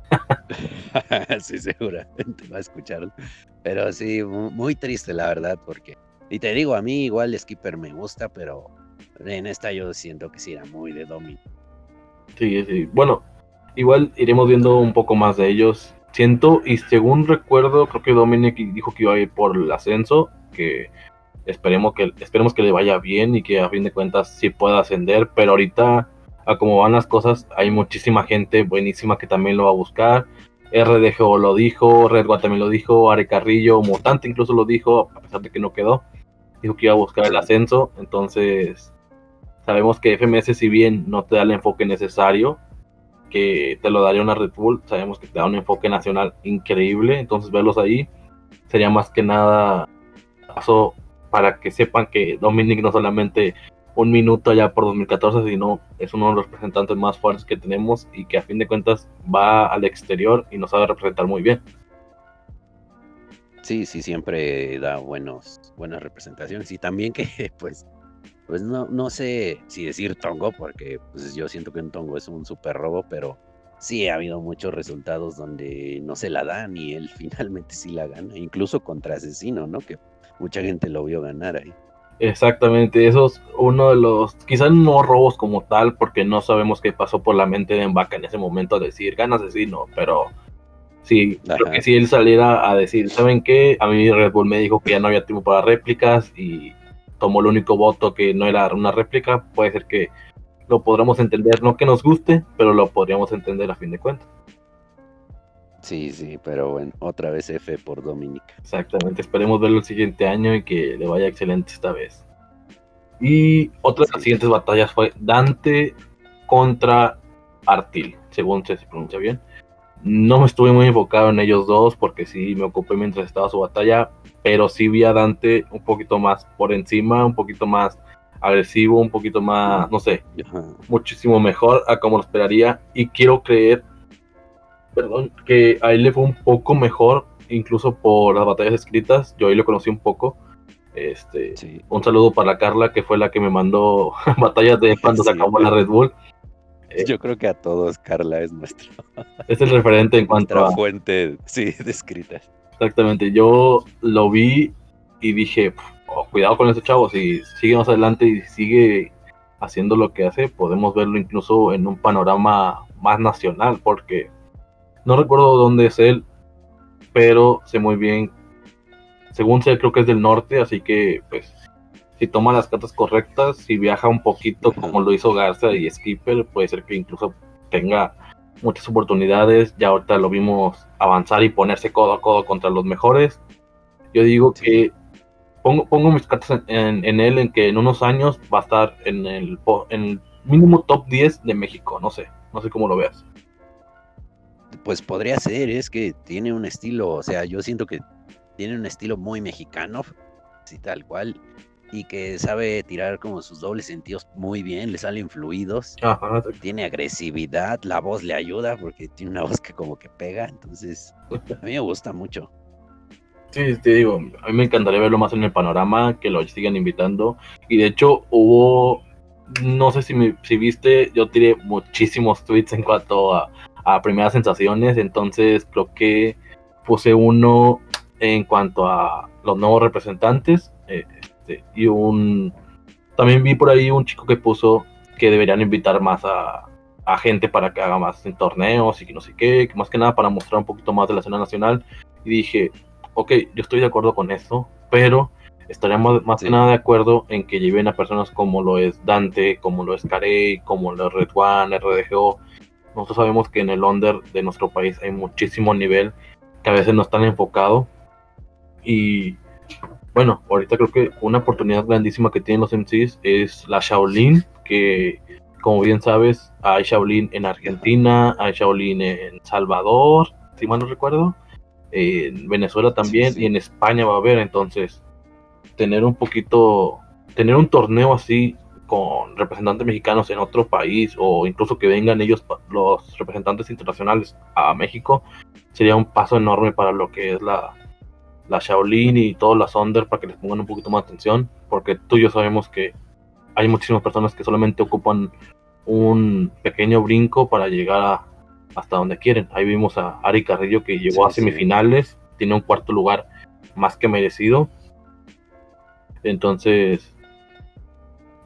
<laughs> sí, seguramente va a escuchar. Pero sí, muy triste la verdad, porque... Y te digo, a mí igual Skipper me gusta, pero en esta yo siento que sí era muy de Dominic. Sí, sí. Bueno, igual iremos viendo un poco más de ellos. Siento, y según recuerdo, creo que Dominic dijo que iba a ir por el ascenso, que esperemos que, esperemos que le vaya bien y que a fin de cuentas sí pueda ascender, pero ahorita, a como van las cosas, hay muchísima gente buenísima que también lo va a buscar. RDGO lo dijo, Redwa también lo dijo, Are Carrillo, Mutante incluso lo dijo, a pesar de que no quedó. Dijo que iba a buscar el ascenso, entonces Sabemos que FMS, si bien no te da el enfoque necesario que te lo daría una Red Bull, sabemos que te da un enfoque nacional increíble, entonces verlos ahí sería más que nada paso para que sepan que Dominic no solamente un minuto allá por 2014, sino es uno de los representantes más fuertes que tenemos y que a fin de cuentas va al exterior y nos sabe representar muy bien. Sí, sí, siempre da buenos, buenas representaciones y también que <laughs> pues pues no, no sé si decir tongo, porque pues yo siento que un tongo es un super robo, pero sí ha habido muchos resultados donde no se la dan y él <laughs> finalmente sí la gana, incluso contra Asesino, ¿no? Que mucha gente lo vio ganar ahí. Exactamente, eso es uno de los, quizás no robos como tal, porque no sabemos qué pasó por la mente de Embaca en ese momento a decir, gana asesino, pero sí, creo que si él saliera a decir, ¿saben qué? A mí Red Bull me dijo que ya no había tiempo para réplicas y tomó el único voto que no era una réplica, puede ser que lo podremos entender, no que nos guste, pero lo podríamos entender a fin de cuentas. Sí, sí, pero bueno, otra vez F por Dominica. Exactamente, esperemos verlo el siguiente año y que le vaya excelente esta vez. Y otra de las siguientes batallas fue Dante contra Artil, según se pronuncia bien. No me estuve muy enfocado en ellos dos porque sí me ocupé mientras estaba su batalla, pero sí vi a Dante un poquito más por encima, un poquito más agresivo, un poquito más, no sé, muchísimo mejor a como lo esperaría. Y quiero creer, perdón, que a él le fue un poco mejor, incluso por las batallas escritas. Yo ahí lo conocí un poco. Este, Un saludo para Carla, que fue la que me mandó <laughs> batallas de cuando se acabó la Red Bull. Eh, Yo creo que a todos Carla es nuestro. <laughs> Es el referente en cuanto a. fuente, sí, descrita. Exactamente. Yo lo vi y dije, oh, cuidado con ese chavo. Si sigue más adelante y sigue haciendo lo que hace, podemos verlo incluso en un panorama más nacional, porque no recuerdo dónde es él, pero sé muy bien. Según sé, creo que es del norte, así que pues si toma las cartas correctas, si viaja un poquito como lo hizo Garza y Skipper, puede ser que incluso tenga muchas oportunidades. Ya ahorita lo vimos avanzar y ponerse codo a codo contra los mejores. Yo digo que pongo, pongo mis cartas en, él en que en unos años va a estar en el, en el mínimo top 10 de México. No sé, no sé cómo lo veas. Pues podría ser, es que tiene un estilo, o sea, yo siento que tiene un estilo muy mexicano, así tal cual y que sabe tirar como sus dobles sentidos muy bien, le salen fluidos, tiene agresividad, la voz le ayuda porque tiene una voz que como que pega, entonces a mí me gusta mucho. Sí, te digo, a mí me encantaría verlo más en el panorama, que lo sigan invitando. Y de hecho hubo, no sé si, me, si viste, yo tiré muchísimos tweets en cuanto a, a primeras sensaciones, entonces creo que puse uno en cuanto a los nuevos representantes. Eh, este, y un. También vi por ahí un chico que puso que deberían invitar más a, gente para que haga más en torneos y que no sé qué, que más que nada para mostrar un poquito más de la escena nacional. Y dije, ok, yo estoy de acuerdo con eso, pero estaríamos más que nada de acuerdo en que lleven a personas como lo es Dante, como lo es Carey, como lo es Red One, RDGO. Nosotros sabemos que en el under de nuestro país hay muchísimo nivel que a veces no están enfocado. Y bueno, ahorita creo que una oportunidad grandísima que tienen los MCs es la Shaolin, que como bien sabes, hay Shaolin en Argentina, hay Shaolin en Salvador, si mal no recuerdo, en Venezuela también y en España va a haber, entonces tener un poquito, tener un torneo así con representantes mexicanos en otro país o incluso que vengan ellos, los representantes internacionales a México, sería un paso enorme para lo que es la, la Shaolin y todas las Under para que les pongan un poquito más atención, porque tú y yo sabemos que hay muchísimas personas que solamente ocupan un pequeño brinco para llegar hasta donde quieren. Ahí vimos a Ari Carrillo que llegó a semifinales, tiene un cuarto lugar más que merecido. Entonces,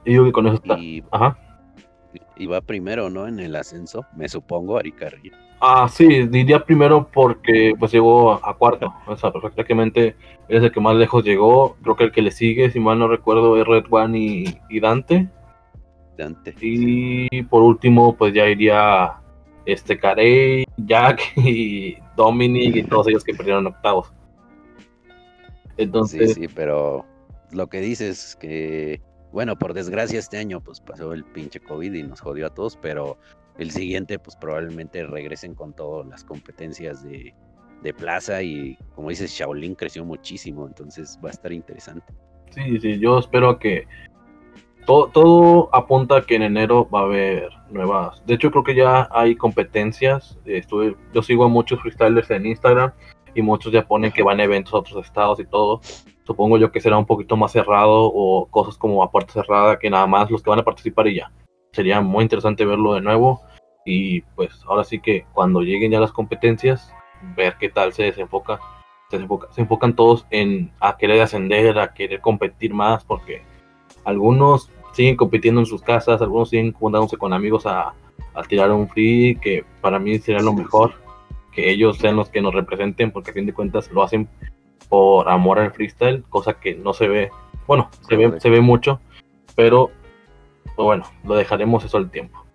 digo que con eso está. Y, Ajá. y va primero, ¿no? En el ascenso, me supongo, Ari Carrillo. Ah, sí, diría primero porque pues llegó a, cuarto. O sea, prácticamente es el que más lejos llegó. Creo que el que le sigue, si mal no recuerdo, es Red One y, Dante. Dante. Y por último, pues ya iría este Carey, Jack <laughs> y Dominic y todos ellos que perdieron octavos. Entonces. Sí, sí, pero lo que dices es que, bueno, por desgracia este año pues pasó el pinche COVID y nos jodió a todos, pero el siguiente, pues probablemente regresen con todas las competencias de, plaza y como dices, Shaolin creció muchísimo, entonces va a estar interesante. Sí, sí, yo espero que todo, todo apunta a que en enero va a haber nuevas. De hecho, creo que ya hay competencias. Estuve, yo sigo a muchos freestylers en Instagram y muchos ya ponen que van a eventos a otros estados y todo. Supongo yo que será un poquito más cerrado o cosas como a puerta cerrada que nada más los que van a participar y ya. Sería muy interesante verlo de nuevo y pues ahora sí que cuando lleguen ya las competencias, ver qué tal se desenfoca. Se, se enfocan todos en a querer ascender, a querer competir más, porque algunos siguen compitiendo en sus casas, algunos siguen juntándose con amigos a, a tirar un free, que para mí sería lo mejor, que ellos sean los que nos representen, porque a fin de cuentas lo hacen por amor al freestyle, cosa que no se ve, bueno, se ve, se ve mucho, pero pues bueno, lo dejaremos eso al tiempo.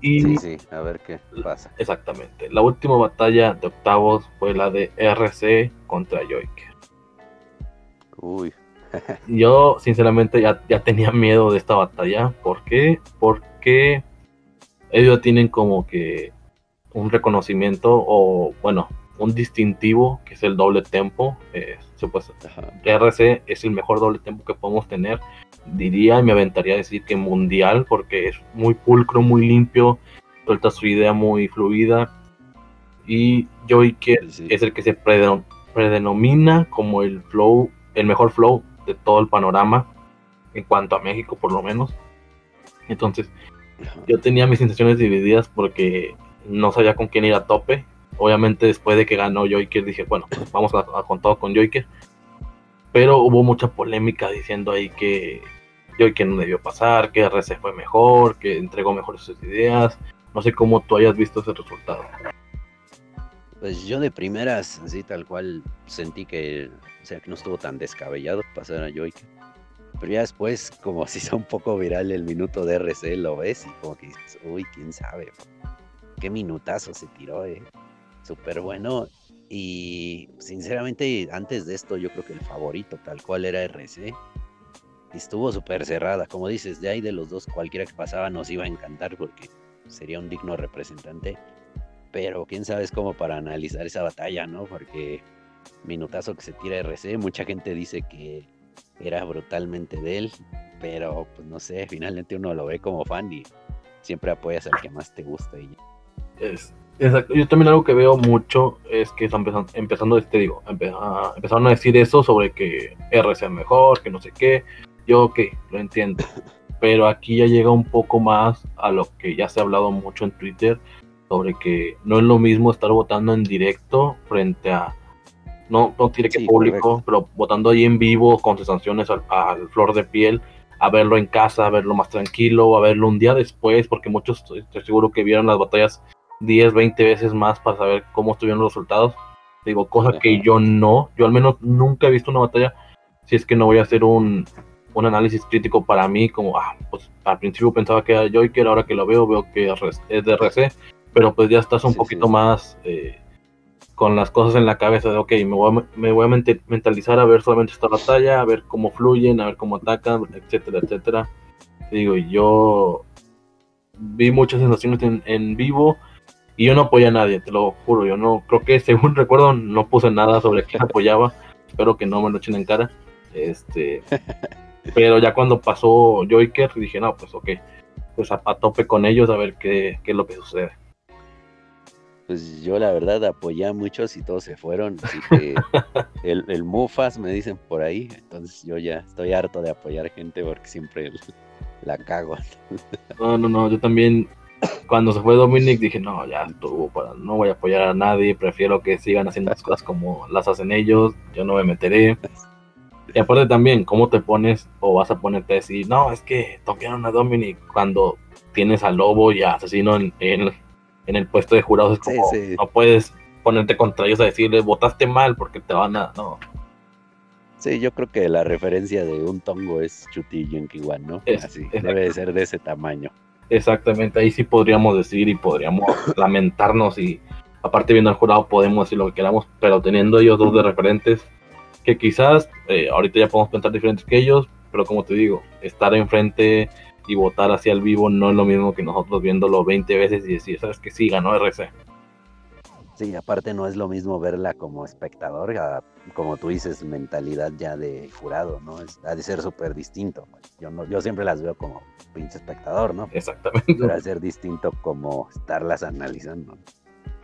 Y, sí, sí, a ver qué pasa. Exactamente. La última batalla de octavos fue la de RC contra Joiker. Uy. <laughs> Yo, sinceramente, ya, ya tenía miedo de esta batalla. ¿Por qué? Porque ellos tienen como que un reconocimiento o, bueno, un distintivo que es el doble tempo. Eh, RC es el mejor doble tempo que podemos tener. Diría y me aventaría a decir que mundial porque es muy pulcro, muy limpio, suelta su idea muy fluida. Y Joy que es el que se predenomina como el flow, el mejor flow de todo el panorama en cuanto a México por lo menos. Entonces, yo tenía mis sensaciones divididas porque no sabía con quién ir a tope. Obviamente después de que ganó Joyker dije, bueno, pues vamos a, todo con Joyker. Pero hubo mucha polémica diciendo ahí que Joyker no debió pasar, que RC fue mejor, que entregó mejores sus ideas. No sé cómo tú hayas visto ese resultado. Pues yo de primeras, así tal cual, sentí que, o sea, que no estuvo tan descabellado pasar a Joyker. Pero ya después, como <laughs> si hizo un poco viral el minuto de RC, lo ves y como que dices, uy, quién sabe qué minutazo se tiró, eh. Súper bueno. Y sinceramente, antes de esto, yo creo que el favorito tal cual era RC. Estuvo súper cerrada. Como dices, de ahí de los dos, cualquiera que pasaba nos iba a encantar porque sería un digno representante. Pero quién sabe es como para analizar esa batalla, ¿no? Porque minutazo que se tira RC, mucha gente dice que era brutalmente de él, pero pues no sé, finalmente uno lo ve como fan y siempre apoyas al que más te gusta. Y Yo también algo que veo mucho es que están empezando, empezando este, digo, empezaron a decir eso sobre que R sea mejor, que no sé qué. Yo, ok, lo entiendo. <laughs> Pero aquí ya llega un poco más a lo que ya se ha hablado mucho en Twitter sobre que no es lo mismo estar votando en directo frente a no, no tiene que público, pero votando ahí en vivo con sus sanciones al, al, flor de piel, a verlo en casa, a verlo más tranquilo, a verlo un día después, porque muchos estoy seguro que vieron las batallas 10, 20 veces más para saber cómo estuvieron los resultados. Digo, cosa que yo no, yo al menos nunca he visto una batalla, si es que no voy a hacer un, un análisis crítico para mí, como, ah, pues al principio pensaba que era Joyker, ahora que lo veo, veo que es de RC, pero pues ya estás un poquito más eh, con las cosas en la cabeza de, ok, me voy, a, me voy a mentalizar a ver solamente esta batalla, a ver cómo fluyen, a ver cómo atacan, etcétera, etcétera. Digo, yo vi muchas sensaciones en, en vivo y yo no apoyé a nadie, te lo juro. Yo no, creo que según <laughs> recuerdo, no puse nada sobre quién apoyaba. Espero que no me lo echen en cara. Este, <laughs> pero ya cuando pasó Joyker, dije, no, pues ok, pues a, tope con ellos a ver qué, qué, es lo que sucede. Pues yo la verdad apoyé a muchos y todos se fueron. Así que <laughs> el, el Mufas me dicen por ahí. Entonces yo ya estoy harto de apoyar gente porque siempre la cago. No, no, no, yo también cuando se fue Dominic dije, no, ya estuvo, no voy a apoyar a nadie, prefiero que sigan haciendo las cosas como las hacen ellos, yo no me meteré. Y aparte también, ¿cómo te pones o vas a ponerte a decir, no, es que toquearon a Dominic cuando tienes a Lobo y a Asesino en, en, el puesto de jurados? Es como, no puedes ponerte contra ellos a decirles, votaste mal porque te van a... No. Sí, yo creo que la referencia de un tongo es Chuti igual, ¿no? Así, debe de ser de ese tamaño. Exactamente, ahí sí podríamos decir y podríamos <coughs> lamentarnos y aparte viendo al jurado podemos decir lo que queramos, pero teniendo ellos dos de referentes, que quizás eh, ahorita ya podemos pensar diferentes que ellos, pero como te digo, estar enfrente y votar hacia el vivo no es lo mismo que nosotros viéndolo 20 veces y decir, sabes que sí, ganó RC. Sí, aparte no es lo mismo verla como espectador, como tú dices, mentalidad ya de jurado, ¿no? Es, ha de ser súper distinto. Yo, no, yo siempre las veo como pinche espectador, ¿no? Exactamente. Pero a ser distinto como estarlas analizando.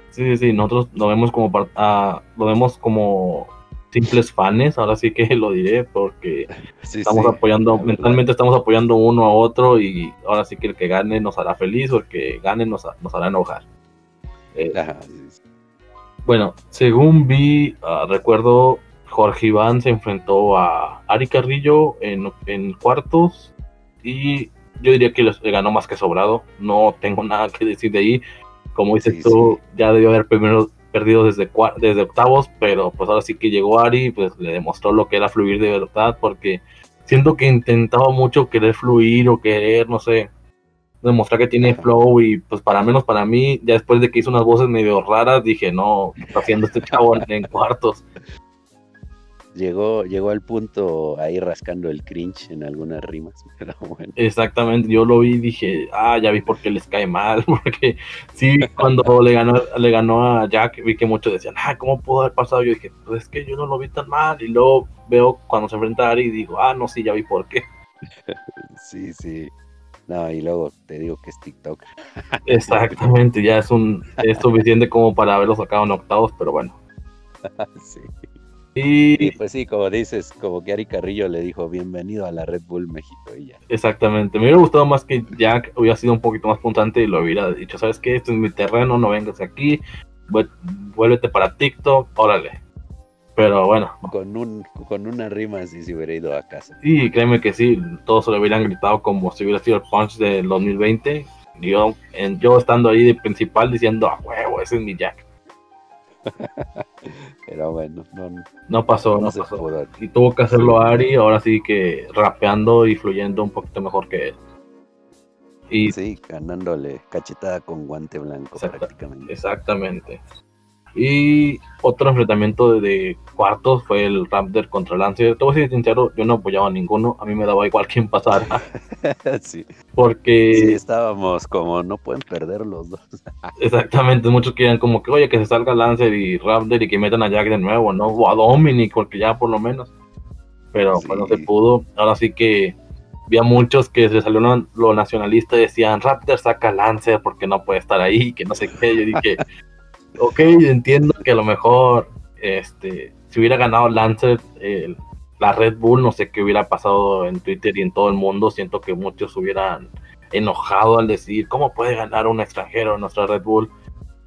Sí, sí, sí, nosotros lo vemos como, uh, lo vemos como simples fans, ahora sí que <laughs> lo diré, porque <laughs> estamos apoyando, mentalmente estamos apoyando uno a otro y ahora sí que el que gane nos hará feliz o el que gane nos, nos hará enojar. Eh, bueno, según vi, ah, recuerdo, Jorge Iván se enfrentó a Ari Carrillo en, cuartos y yo diría que le ganó más que sobrado. No tengo <laughs> nada que decir de ahí. Como dices tú, ya debió haber primero perdido desde, desde octavos, pero pues ahora sí que llegó Ari, pues le demostró lo que era fluir de verdad, porque siento que intentaba mucho querer fluir o querer, no sé, demostrar que tiene flow y pues para menos para mí, ya después de que hizo unas voces medio raras, dije, no, está haciendo este chavo en cuartos llegó, llegó al punto ahí rascando el cringe en algunas rimas, <laughs> pero bueno. Exactamente, yo lo vi y dije, ah, ya vi por qué les cae mal, <laughs> porque sí, cuando le ganó, le ganó a Jack, vi que muchos decían, ah, ¿cómo pudo haber pasado? Yo dije, pues es que yo no lo vi tan mal, y luego veo cuando se enfrenta a Ari y digo, ah, no, sí, ya vi por qué. <laughs> sí, sí. <laughs> No, y luego te digo que es TikTok. <laughs> Exactamente, ya es un es suficiente como para haberlo sacado en octavos, pero bueno. <laughs> sí. Y, pues sí, como dices, como que Ari Carrillo le dijo, bienvenido a la Red Bull México y ya. Exactamente, me hubiera gustado más que Jack hubiera sido un poquito más puntante y lo hubiera dicho, ¿sabes qué? Esto es mi terreno, no vengas aquí, vuélvete para TikTok, órale. Pero bueno. Con, un, con una rima así se hubiera ido a casa. Sí, créeme que sí, todos se lo hubieran gritado como si hubiera sido el punch del 2020. Yo, en, yo estando ahí de principal diciendo, a huevo, ese es mi Jack. <laughs> Pero bueno, no, pasó, no, pasó. Y tuvo que hacerlo Ari, ahora sí que rapeando y fluyendo un poquito mejor que él. Y, sí, ganándole cachetada con guante blanco prácticamente. Exactamente. Y otro enfrentamiento de, cuartos fue el Raptor contra Lancer. Te voy a ser sincero, yo no apoyaba a ninguno. A mí me daba igual quién pasara. <laughs> sí. Porque. Sí, estábamos como, no pueden perder los dos. <laughs> Exactamente, muchos querían como que, oye, que se salga Lancer y Raptor y que metan a Jack de nuevo, ¿no? O a Dominic, porque ya por lo menos. Pero pues no se pudo. Ahora sí que había muchos que se salió lo nacionalista y decían Raptor saca Lancer porque no puede estar ahí, que no sé qué. Yo dije <laughs> ok, entiendo que a lo mejor este, si hubiera ganado Lancer, la Red Bull, no sé qué hubiera pasado en Twitter y en todo el mundo. Siento que muchos hubieran enojado al decir, ¿cómo puede ganar un extranjero nuestra Red Bull?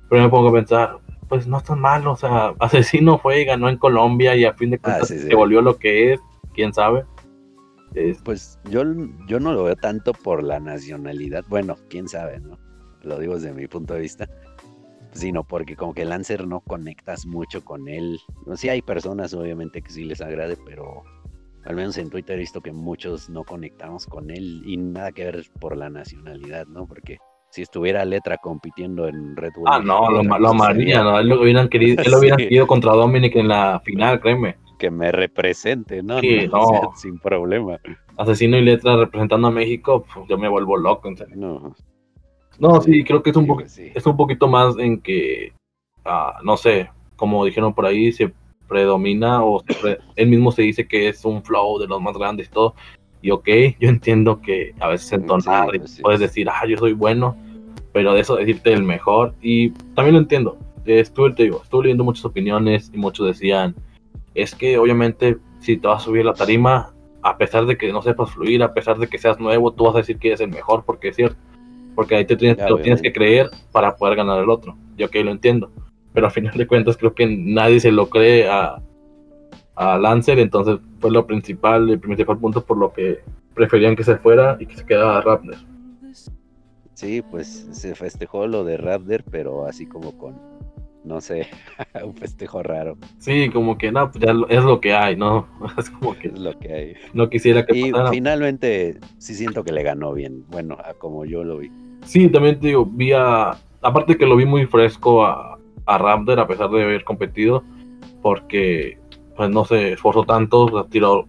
Pero me pongo a pensar, pues no está mal, o sea, <laughs> Asesino fue y ganó en Colombia y a fin de ah, cuentas se volvió lo que es, quién sabe. Pues yo, yo no lo veo tanto por la nacionalidad, bueno, quién sabe, ¿no? Lo digo desde mi punto de vista, sino porque como que Lancer no conectas mucho con él. No sé, hay personas obviamente que sí les agrade, pero al menos en Twitter he visto que muchos no conectamos con él y nada que ver por la nacionalidad, ¿no? Porque si estuviera Letra compitiendo en Red Bull. Ah, no, lo, lo amaría, ¿no? Él lo hubieran <laughs> querido, él lo hubiera querido contra Dominic en la final, créeme. Que me represente, ¿no? Sí, <laughs> no. sin problema. Asesino y Letra representando a México, pues, yo me vuelvo loco, en serio. No, no, sí, creo que es un, es un poquito más en que, ah, no sé, como dijeron por ahí, se predomina o él mismo se dice que es un flow de los más grandes y todo. Y ok, yo entiendo que a veces entonar pues puedes decir, ah, yo soy bueno, pero de eso decirte el mejor. Y también lo entiendo. Estuve, te digo, estuve leyendo muchas opiniones y muchos decían, es que obviamente si te vas a subir la tarima, a pesar de que no sepas fluir, a pesar de que seas nuevo, tú vas a decir que eres el mejor, porque es cierto porque ahí te tienes, lo tienes que creer para poder ganar el otro. Yo que lo entiendo, pero al final de cuentas creo que nadie se lo cree a, a Lancer, entonces fue lo principal, el principal punto por lo que preferían que se fuera y que se quedara Raptor. Sí, pues se festejó lo de Raptor, pero así como con, no sé, <laughs> un festejo raro. Sí, como que no, pues ya es lo que hay, ¿no? <laughs> Es como que es lo que hay. No quisiera que Y finalmente sí siento que le ganó bien, bueno, a como yo lo vi. Sí, también te digo, vi a. Aparte que lo vi muy fresco a, a Raptor, a pesar de haber competido, porque pues no se esforzó tanto, tiró,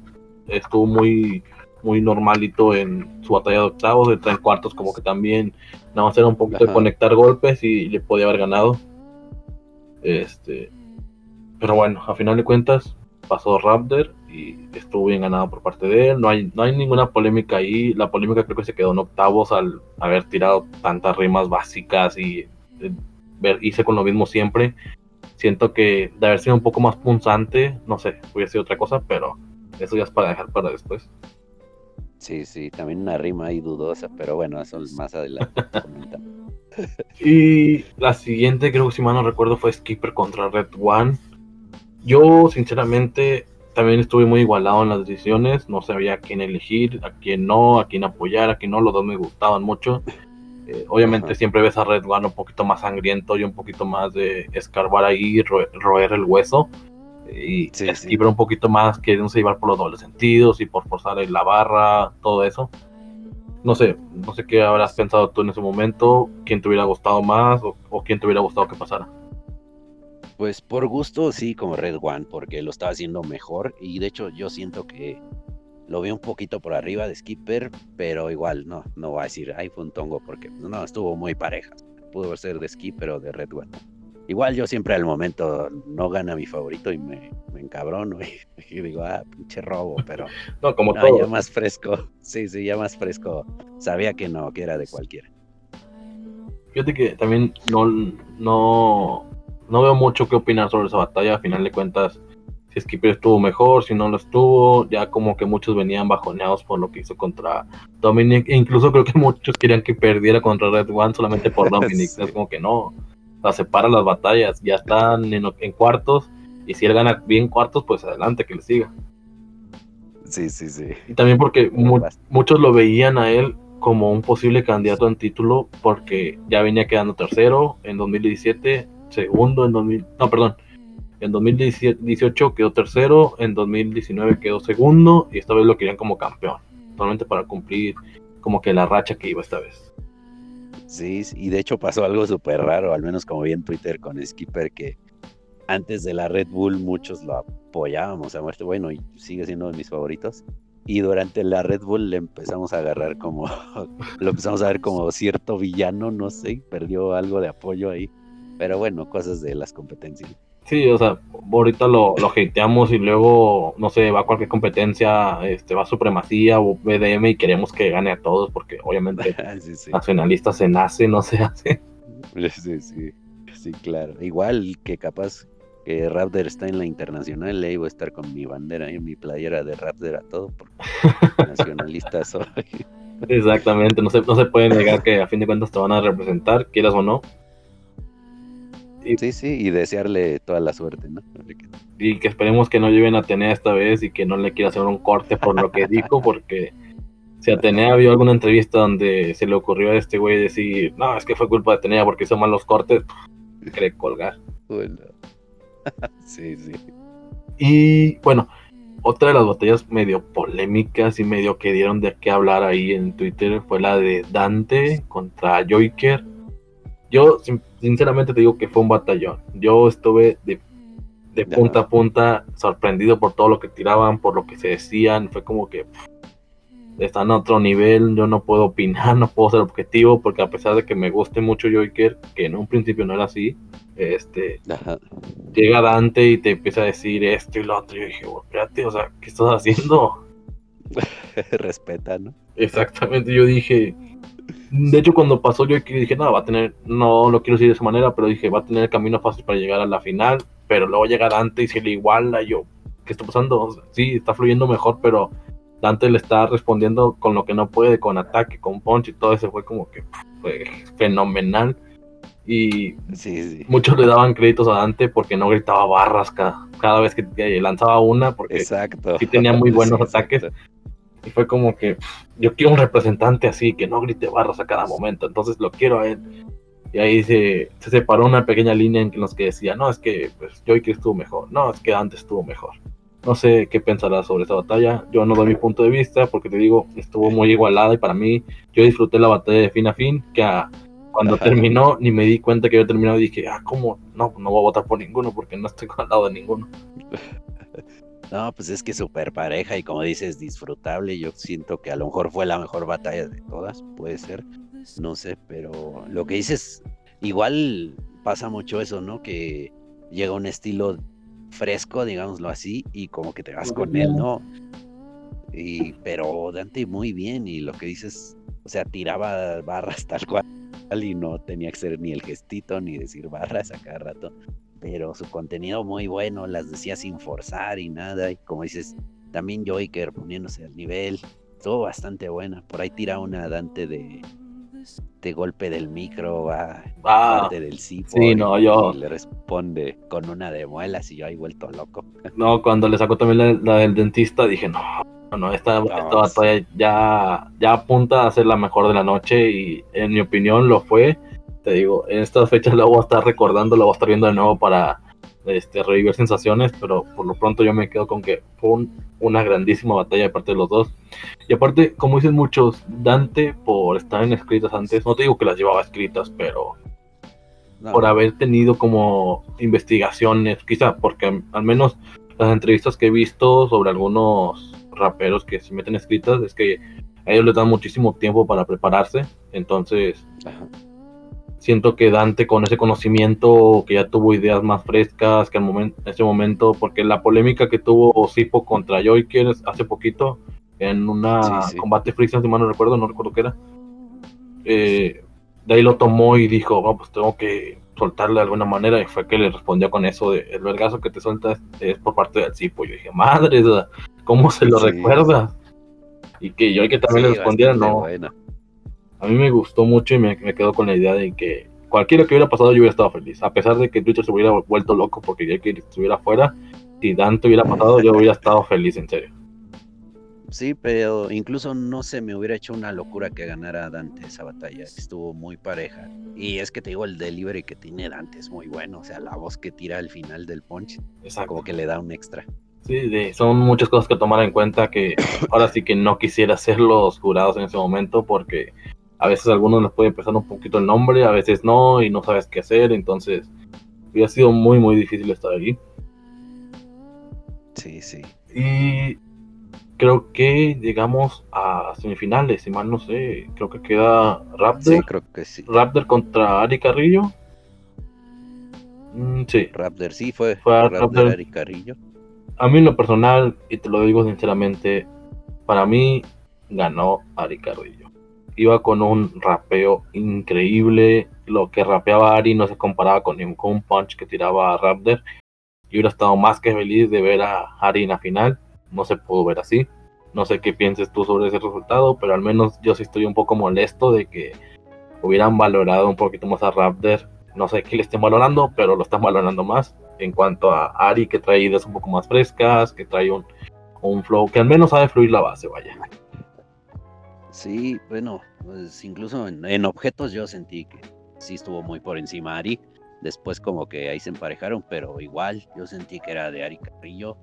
estuvo muy muy normalito en su batalla de octavos, de tres cuartos, como que también nada más era un poquito de conectar golpes y le podía haber ganado. Este, pero bueno, a final de cuentas pasó Raptor y estuvo bien ganado por parte de él. No hay, no hay ninguna polémica ahí. La polémica creo que se quedó en octavos al haber tirado tantas rimas básicas y eh, ver, hice con lo mismo siempre. Siento que de haber sido un poco más punzante, no sé, hubiera sido otra cosa, pero eso ya es para dejar para después. Sí, sí, también una rima ahí dudosa, pero bueno, eso más adelante. <laughs> y la siguiente, creo que si mal no recuerdo, fue Skipper contra Red One. Yo, sinceramente, también estuve muy igualado en las decisiones, no sabía a quién elegir, a quién no, a quién apoyar, a quién no, los dos me gustaban mucho. Eh, obviamente siempre ves a Red One un poquito más sangriento y un poquito más de escarbar ahí, roer, el hueso. y sí, Skipper un poquito más queriéndose llevar por los dobles sentidos y por forzar la barra, todo eso. No sé, no sé qué habrás pensado tú en ese momento, quién te hubiera gustado más o, o quién te hubiera gustado que pasara. Pues por gusto sí, como Red One, porque lo estaba haciendo mejor y de hecho yo siento que lo vi un poquito por arriba de Skipper, pero igual no, no voy a decir, ay, fue un tongo, porque no, estuvo muy pareja. Pudo ser de Skipper o de Red One. Igual yo siempre al momento no gana mi favorito y me, me encabrono y, <laughs> digo, ah, pinche robo, pero <laughs> no, como todo. ya más fresco, sí, sí, ya más fresco. Sabía que no, que era de cualquiera. Fíjate que también no, no, no veo mucho que opinar sobre esa batalla, a final de cuentas si Skipper estuvo mejor, si no lo estuvo, ya como que muchos venían bajoneados por lo que hizo contra Dominic, e incluso creo que <laughs> muchos querían que perdiera contra Red One solamente por <laughs> Dominic, es como que no, la separa las batallas, ya están en, cuartos, y si él gana bien cuartos, pues adelante, que le siga. Sí, sí, sí. Y también porque muchos lo veían a él como un posible candidato en título, porque ya venía quedando tercero en 2017, segundo en 2000, no, perdón, en 2018 quedó tercero, en 2019 quedó segundo y esta vez lo querían como campeón, solamente para cumplir como que la racha que iba esta vez. Sí, y de hecho pasó algo súper raro, al menos como vi en Twitter con Skipper, que antes de la Red Bull muchos lo apoyábamos a muerte, bueno, y sigue siendo de mis favoritos. Y durante la Red Bull le empezamos a agarrar como, <laughs> lo empezamos a ver como cierto villano, no sé, perdió algo de apoyo ahí. Pero bueno, cosas de las competencias. Sí, o sea, ahorita lo, lo hateamos y luego, no sé, va a cualquier competencia, este, va a Supremacía o BDM y queremos que gane a todos porque obviamente <laughs> nacionalista se nace, no se hace. Sí, sí, sí, claro. Igual que capaz que Raptor está en la internacional, le iba a estar con mi bandera y mi playera de Raptor a todo porque <laughs> nacionalista soy. Exactamente, no se, no se puede negar que a fin de cuentas te van a representar, quieras o no. Sí, sí, y desearle toda la suerte, ¿no? Y que esperemos que no lleven a Atenea esta vez y que no le quiera hacer un corte por lo que dijo, porque si Atenea vio alguna entrevista donde se le ocurrió a este güey decir, no, es que fue culpa de Atenea porque hizo mal los cortes, cree colgar. Bueno. <laughs> sí, sí. Y bueno, otra de las batallas medio polémicas y medio que dieron de qué hablar ahí en Twitter fue la de Dante contra Joiker. Yo sinceramente te digo que fue un batallón. Yo estuve de, punta a punta sorprendido por todo lo que tiraban, por lo que se decían. Fue como que están a otro nivel. Yo no puedo opinar, <laughs> no puedo ser objetivo, porque a pesar de que me guste mucho Joker, que en un principio no era así, este llega Dante y te empieza a decir esto y lo otro. Y yo dije, espérate, o sea, ¿qué estás haciendo? <laughs> Respeta, ¿no? Exactamente, yo dije, de hecho, cuando pasó yo dije, no, va a tener, no lo quiero decir de esa manera, pero dije, va a tener el camino fácil para llegar a la final, pero luego llega Dante y se le iguala, yo, ¿qué está pasando? sí, está fluyendo mejor, pero Dante le está respondiendo con lo que no puede, con ataque, con punch y todo eso, fue como que fue fenomenal. Y muchos le daban créditos a Dante porque no gritaba barras cada, cada vez que lanzaba una, porque Exacto. sí tenía muy <laughs> buenos ataques. Y fue como que yo quiero un representante así, que no grite barras a cada momento, entonces lo quiero a él. Y ahí se, se separó una pequeña línea en los que decía, no, es que pues, que estuvo mejor, no, es que antes estuvo mejor. No sé qué pensarás sobre esta batalla, yo no doy mi punto de vista porque te digo, estuvo muy igualada y para mí yo disfruté la batalla de fin a fin, que cuando terminó ni me di cuenta que había terminado y dije, ah, ¿cómo? No, no voy a votar por ninguno porque no estoy al lado de ninguno. No, pues es que súper pareja y como dices, disfrutable. Yo siento que a lo mejor fue la mejor batalla de todas, puede ser, no sé, pero lo que dices, igual pasa mucho eso, ¿no? Que llega un estilo fresco, digámoslo así, y como que te vas con él, ¿no? Y, pero Dante muy bien, y lo que dices, o sea, tiraba barras <laughs> tal cual y no tenía que ser ni el gestito ni decir barras a cada rato pero su contenido muy bueno, las decía sin forzar y nada, y como dices, también Joiker poniéndose al nivel, estuvo bastante buena, por ahí tira una Dante de, de golpe del micro, va ah, del cipo sí, no, yo... y le responde con una de muelas y yo ahí vuelto loco. <laughs> No, cuando le sacó también la, del dentista dije, no, no, esta, batalla ya, ya apunta a ser la mejor de la noche y en mi opinión lo fue te digo, en estas fechas la voy a estar recordando, la voy a estar viendo de nuevo para este, revivir sensaciones, pero por lo pronto yo me quedo con que fue una grandísima batalla de parte de los dos. Y aparte, como dicen muchos, Dante, por estar en escritas antes, no te digo que las llevaba escritas, pero por haber tenido como investigaciones, quizá, porque al menos las entrevistas que he visto sobre algunos raperos que se meten escritas, es que a ellos les dan muchísimo tiempo para prepararse, entonces siento que Dante con ese conocimiento, que ya tuvo ideas más frescas que en, momento, ese momento, porque la polémica que tuvo Sipo contra Joyker hace poquito, en una combate freestyle, si mal no recuerdo, no recuerdo qué era, eh, de ahí lo tomó y dijo, pues tengo que soltarle de alguna manera, y fue que le respondió con eso de, el vergazo que te sueltas es por parte del Sipo. Yo dije, madre, ¿cómo se lo recuerda? Y que yo que también le respondiera, no a mí me gustó mucho y me, me quedo con la idea de que cualquiera que hubiera pasado yo hubiera estado feliz. A pesar de que Twitter se hubiera vuelto loco porque ya que estuviera afuera, si Dante hubiera pasado yo hubiera estado feliz, en serio. Sí, pero incluso no se me hubiera hecho una locura que ganara Dante esa batalla. Estuvo muy pareja. Y es que te digo, el delivery que tiene Dante es muy bueno. O sea, la voz que tira al final del punch, Exacto. como que le da un extra. Sí, son muchas cosas que tomar en cuenta que ahora sí que no quisiera ser los jurados en ese momento porque a veces a algunos les puede empezar un poquito el nombre, a veces no, y no sabes qué hacer, entonces hubiera sido muy, muy difícil estar allí. Sí, sí. Y creo que llegamos a semifinales, si mal no sé, creo que queda Raptor. Sí, creo que sí. Raptor contra Ari Carrillo. Mm, sí. Raptor, sí, fue, fue Raptor, Ari Carrillo. A mí en lo personal, y te lo digo sinceramente, para mí ganó Ari Carrillo iba con un rapeo increíble. Lo que rapeaba Ari no se comparaba con ningún punch que tiraba Raptor. Y hubiera estado más que feliz de ver a Ari en la final. No se pudo ver así. No sé qué pienses tú sobre ese resultado, pero al menos yo sí estoy un poco molesto de que hubieran valorado un poquito más a Raptor. No sé qué le estén valorando, pero lo están valorando más. En cuanto a Ari, que trae ideas un poco más frescas, que trae un, un flow que al menos sabe fluir la base, vaya. Sí, bueno, pues incluso en, objetos yo sentí que sí estuvo muy por encima Ari. Después como que ahí se emparejaron, pero igual yo sentí que era de Ari Carrillo.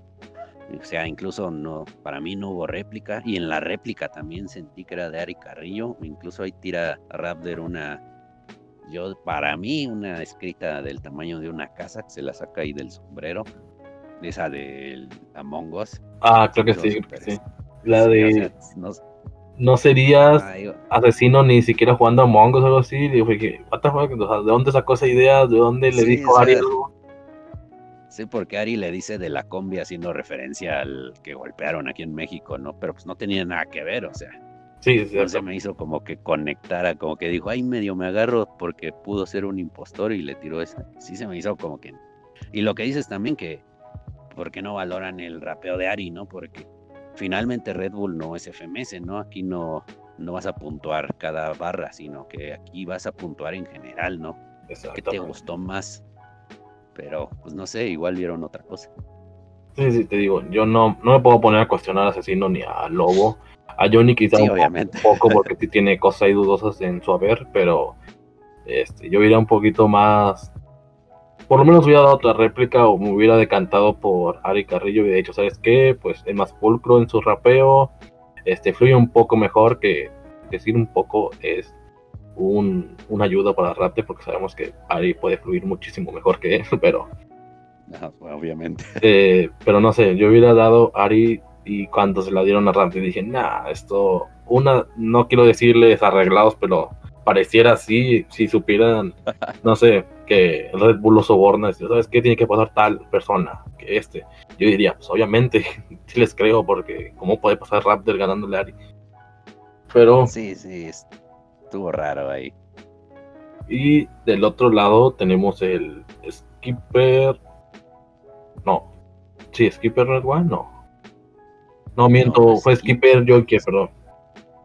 O sea, incluso no, para mí no hubo réplica. Y en la réplica también sentí que era de Ari Carrillo. Incluso ahí tira Raptor una, yo para mí, una escrita del tamaño de una casa que se la saca ahí del sombrero. Esa del Among Us. Ah, creo que sí, sí. La de no serías asesino ni siquiera jugando a Mongos o algo así. Y dije, what the fuck? ¿de dónde sacó esa idea? ¿De dónde le dijo Ari algo? Sí, porque Ari le dice de la combi haciendo referencia al que golpearon aquí en México, ¿no? Pero pues no tenía nada que ver, o sea. Sí, sí. se me hizo como que conectara, como que dijo, ay, medio me agarro porque pudo ser un impostor y le tiró esa. Sí, se me hizo como que. Y lo que dices también que, ¿por qué no valoran el rapeo de Ari, no? Porque finalmente Red Bull no es FMS, ¿no? Aquí no, no vas a puntuar cada barra, sino que aquí vas a puntuar en general, ¿no? ¿Qué te gustó más? Pero, pues no sé, igual vieron otra cosa. Sí, sí, te digo, yo no, no me puedo poner a cuestionar a Asesino ni a Lobo. A Johnny quizá un poco porque sí tiene cosas ahí dudosas en su haber, pero este, yo iría un poquito más por lo menos hubiera dado otra réplica o me hubiera decantado por Ari Carrillo y de hecho, ¿sabes qué? Pues es más pulcro en su rapeo, este, fluye un poco mejor que decir un poco es un, una ayuda para Rapte porque sabemos que Ari puede fluir muchísimo mejor que él, <laughs> pero... obviamente. Eh, pero no sé, yo hubiera dado Ari y cuando se la dieron a Rapte dije, nah, esto, una, no quiero decirles arreglados, pero pareciera así, si supieran, no sé, que el Red Bull lo soborna, ¿sabes qué? Tiene que pasar tal persona que este. Yo diría, pues obviamente, <laughs> sí les creo, porque ¿cómo puede pasar Raptor ganándole a Ari? Pero... Sí, sí, estuvo raro ahí. Y del otro lado tenemos el Skipper... No. Sí, Skipper Red One, no. No, miento, fue Skipper Joker, perdón.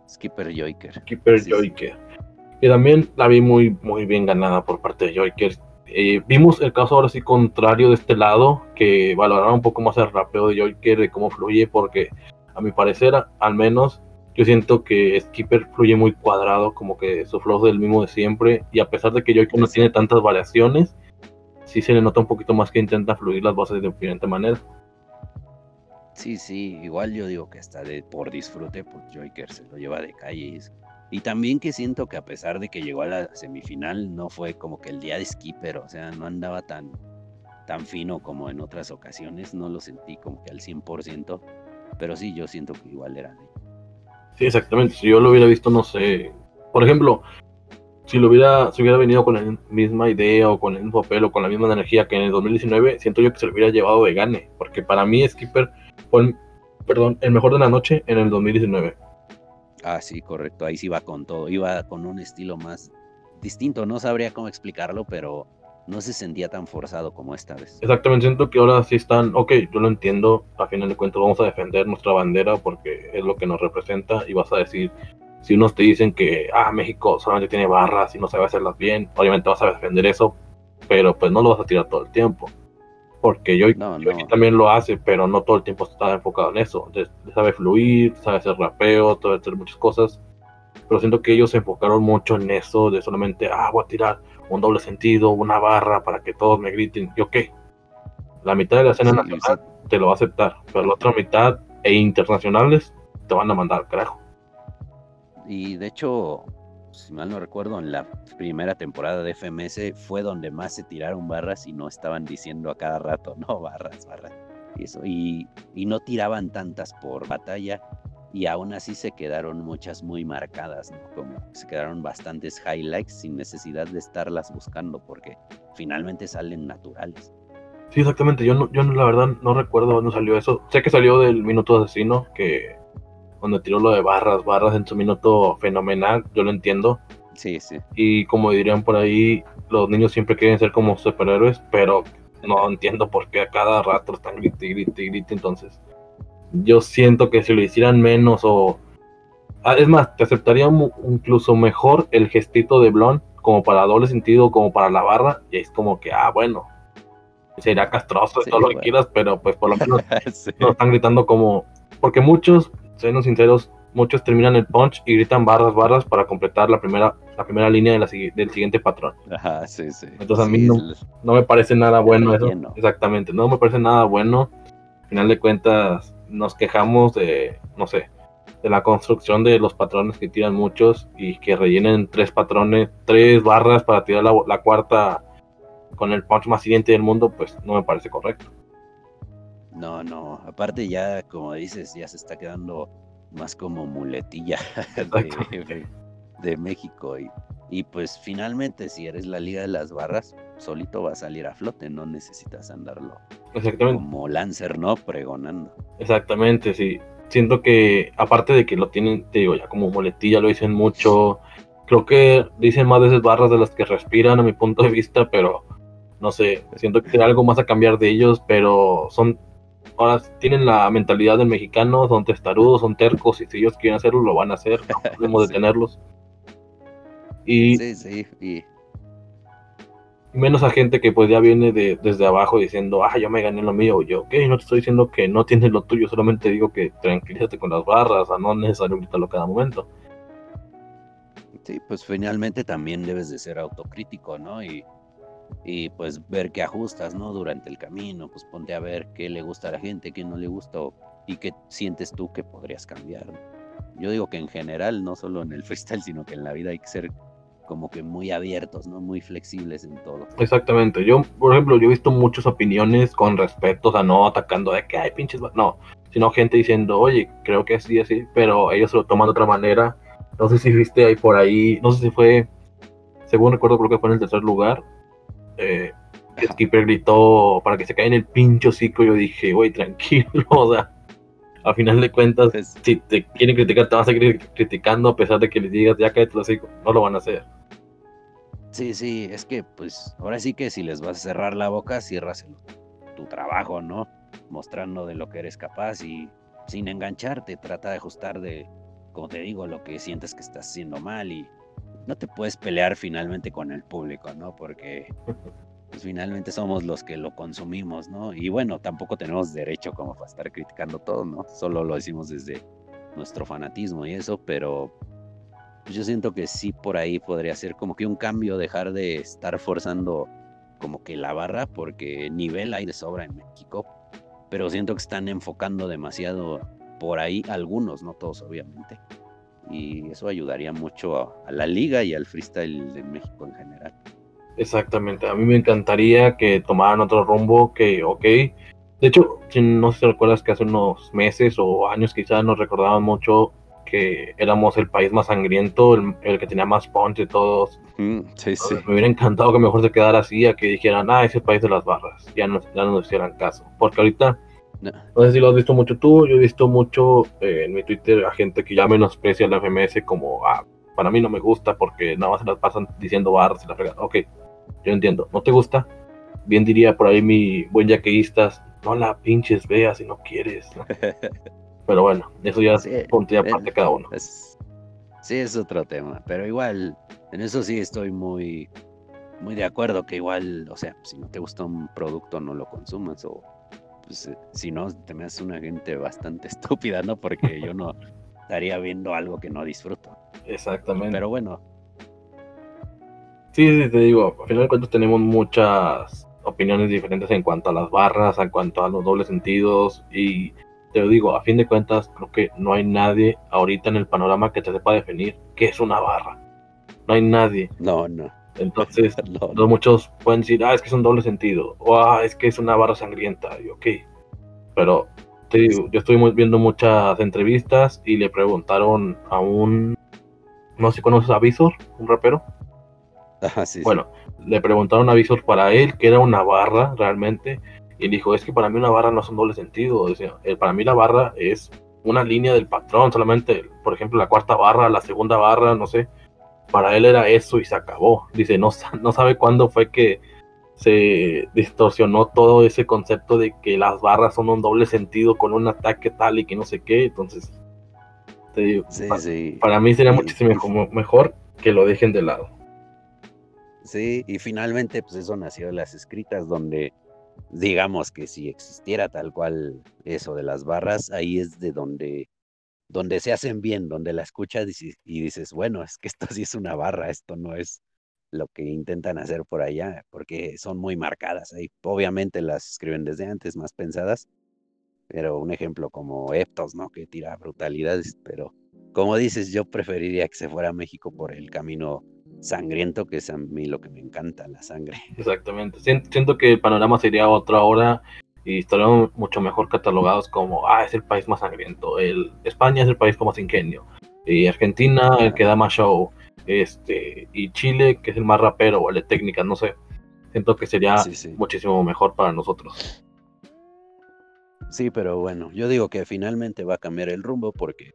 Skipper Joker. Skipper Joker que también la vi muy, muy bien ganada por parte de Joker. Eh, vimos el caso ahora sí contrario de este lado, que valoraba un poco más el rapeo de Joker, de cómo fluye, porque a mi parecer, al menos, yo siento que Skipper fluye muy cuadrado, como que su flow es el mismo de siempre, y a pesar de que Joker no tiene tantas variaciones, sí se le nota un poquito más que intenta fluir las voces de diferente manera. Sí, sí, igual yo digo que hasta de por disfrute, pues Joker se lo lleva de calle. Y también que siento que a pesar de que llegó a la semifinal, no fue como que el día de Skipper, o sea, no andaba tan, tan fino como en otras ocasiones, no lo sentí como que al 100%, pero sí, yo siento que igual era. Sí, exactamente, si yo lo hubiera visto, no sé, por ejemplo, si lo hubiera, si hubiera venido con la misma idea o con el mismo papel o con la misma energía que en el 2019, siento yo que se lo hubiera llevado de gane, porque para mí Skipper fue, perdón, el mejor de la noche en el 2019. Ah, sí, correcto, ahí sí va con todo, iba con un estilo más distinto, no sabría cómo explicarlo, pero no se sentía tan forzado como esta vez. Exactamente, siento que ahora sí están, ok, yo lo entiendo, a final de cuentas vamos a defender nuestra bandera porque es lo que nos representa y vas a decir, si unos te dicen que, ah, México solamente tiene barras y no sabe hacerlas bien, obviamente vas a defender eso, pero pues no lo vas a tirar todo el tiempo. Porque yo, también lo hace, pero no todo el tiempo está enfocado en eso. sabe fluir, sabe hacer rapeo, sabe hacer muchas cosas. Pero siento que ellos se enfocaron mucho en eso, de solamente, ah, voy a tirar un doble sentido, una barra para que todos me griten. ¿Y ok? La mitad de la escena nacional te lo va a aceptar, pero la otra mitad e internacionales te van a mandar carajo. Y de hecho, si mal no recuerdo, en la primera temporada de FMS fue donde más se tiraron barras y no estaban diciendo a cada rato, <laughs> no, barras, barras. Y, no tiraban tantas por batalla y aún así se quedaron muchas muy marcadas, como se quedaron bastantes highlights sin necesidad de estarlas buscando porque finalmente salen naturales. Sí, exactamente. Yo, no, yo la verdad no recuerdo dónde salió eso. Sé que salió del minuto asesino, que cuando tiró lo de barras, barras en su minuto fenomenal, yo lo entiendo. Sí, sí. Y como dirían por ahí, los niños siempre quieren ser como superhéroes, pero no entiendo por qué a cada rato están grite, grite, grite. Entonces, yo siento que si lo hicieran menos o... Ah, es más, te aceptaría incluso mejor el gestito de Blon como para doble sentido, como para la barra, y es como que, ah, bueno, sería castroso, todo lo que quieras, pero pues por lo menos <laughs> no están gritando como... Porque muchos siendo sinceros, muchos terminan el punch y gritan barras, barras para completar la primera, la primera línea de la, del siguiente patrón. Ajá, sí, sí. Entonces a mí no, no, me parece nada bueno eso. Exactamente, no me parece nada bueno. Al final de cuentas nos quejamos de, no sé, de la construcción de los patrones que tiran muchos y que rellenen tres patrones, tres barras para tirar la, la cuarta con el punch más siguiente del mundo, pues no me parece correcto. No, no, aparte ya, como dices, ya se está quedando más como muletilla <laughs> de, México. Y, y, pues finalmente, si eres la Liga de las Barras, solito va a salir a flote, no necesitas andarlo Exactamente. como Lancer, ¿no? Pregonando. Exactamente, sí. Siento que, aparte de que lo tienen, te digo, ya como muletilla, lo dicen mucho. Creo que dicen más veces barras de las que respiran, a mi punto de vista, pero no sé, siento que tiene algo más a cambiar de ellos, pero son ahora tienen la mentalidad del mexicano, son testarudos, son tercos, y si ellos quieren hacerlo, lo van a hacer, no <laughs> podemos detenerlos. Y, sí, sí, y... menos a gente que pues ya viene de, desde abajo diciendo, ah, yo me gané lo mío, yo, ok, no te estoy diciendo que no tienes lo tuyo, solamente digo que tranquilízate con las barras, a no es necesario gritarlo cada momento. Sí, pues finalmente también debes de ser autocrítico, ¿no? Y y pues ver qué ajustas, ¿no? Durante el camino, pues ponte a ver qué le gusta a la gente, qué no le gusta y qué sientes tú que podrías cambiar. Yo digo que en general, no solo en el <laughs> freestyle, sino que en la vida hay que ser como que muy abiertos, ¿no? Muy flexibles en todo. Exactamente. Yo, por ejemplo, yo he visto muchas opiniones con respeto, o sea, no atacando de que hay pinches, no, sino gente diciendo, oye, creo que así, así, pero ellos lo toman de otra manera. No sé si viste ahí por ahí, no sé si fue, según recuerdo, creo que fue en el tercer lugar, eh, skipper gritó para que se caiga en el pincho ciclo. Yo dije, güey, tranquilo, <laughs> o sea, a final de cuentas, pues si te quieren criticar, te van a seguir criticando a pesar de que les digas, ya cállate los hijos, no lo van a hacer. Sí, sí, es que pues ahora sí que si les vas a cerrar la boca, cierras tu trabajo, ¿no? Mostrando de lo que eres capaz y sin engancharte, trata de ajustar de, como te digo, lo que sientes que estás haciendo mal y no te puedes pelear finalmente con el público, ¿no? Porque pues, finalmente somos los que lo consumimos, ¿no? Y bueno, tampoco tenemos derecho como para estar criticando todo, ¿no? Solo lo decimos desde nuestro fanatismo y eso, pero pues, yo siento que sí por ahí podría ser como que un cambio, dejar de estar forzando como que la barra, porque nivel hay de sobra en México, pero siento que están enfocando demasiado por ahí algunos, no todos obviamente. Y eso ayudaría mucho a, a la liga y al freestyle de México en general. Exactamente, a mí me encantaría que tomaran otro rumbo, que, ok, de hecho, no sé si recuerdas que hace unos meses o años quizás nos recordaban mucho que éramos el país más sangriento, el, que tenía más punch de todos. Mm, sí, sí. Me hubiera encantado que mejor se quedara así, a que dijeran, ah, es el país de las barras, ya no, ya no nos hicieran caso. Porque ahorita, no. sé si lo has visto mucho tú, yo he visto mucho eh, en mi Twitter a gente que ya menosprecia la FMS como, ah, para mí no me gusta porque nada más se las pasan diciendo barras y la fregada. Ok, yo entiendo, ¿no te gusta? Bien diría por ahí mi buen yaqueístas, no la pinches veas si no quieres. <laughs> Pero bueno, eso ya es punto aparte de cada uno. sí, es otro tema. Pero igual, en eso sí estoy muy, muy de acuerdo que igual, o sea, si no te gusta un producto, no lo consumas. O pues, eh, si no, te me haces una gente bastante <laughs> estúpida, ¿no? Porque yo no estaría viendo algo que no disfruto. Exactamente. Pero bueno. Sí, sí, te digo, al final de cuentas tenemos muchas opiniones diferentes en cuanto a las barras, en cuanto a los dobles sentidos y te lo digo, a fin de cuentas, creo que no hay nadie ahorita en el panorama que te sepa definir qué es una barra. No hay nadie. No, no. Entonces, <laughs> no, muchos pueden decir, ah, es que es un doble sentido, o ah, es que es una barra sangrienta, y ok. Pero te digo, yo estoy viendo muchas entrevistas y le preguntaron a un, no sé si conoces a Visor, un rapero. Ajá, sí, bueno, le preguntaron a Visor para él que era una barra realmente y dijo, es que para mí una barra no es un doble sentido. Decía, eh, para mí la barra es una línea del patrón, solamente, por ejemplo, la cuarta barra, la segunda barra, no sé. Para él era eso y se acabó. Dice, no, no sabe cuándo fue que se distorsionó todo ese concepto de que las barras son un doble sentido con un ataque tal y que no sé qué. Entonces, te digo, para, mí sería muchísimo mejor que lo dejen de lado. Sí, y finalmente, pues eso nació de las escritas, donde digamos que si existiera tal cual eso de las barras, ahí es de donde, donde se hacen bien, donde la escuchas y, dices, bueno, es que esto sí es una barra, esto no es lo que intentan hacer por allá, porque son muy marcadas ahí. Obviamente las escriben desde antes, más pensadas, pero un ejemplo como Eptos, ¿no? Que tira brutalidades, pero como dices, yo preferiría que se fuera a México por el camino sangriento, que es a mí lo que me encanta, la sangre. Exactamente. Siento que el panorama sería otra hora y estaríamos mucho mejor catalogados como, ah, es el país más sangriento. El, España es el país con más ingenio. Y Argentina, el que da más show. Este, y Chile, que es el más rapero o el de técnicas, no sé. Siento que sería muchísimo mejor para nosotros. Sí, pero bueno, yo digo que finalmente va a cambiar el rumbo porque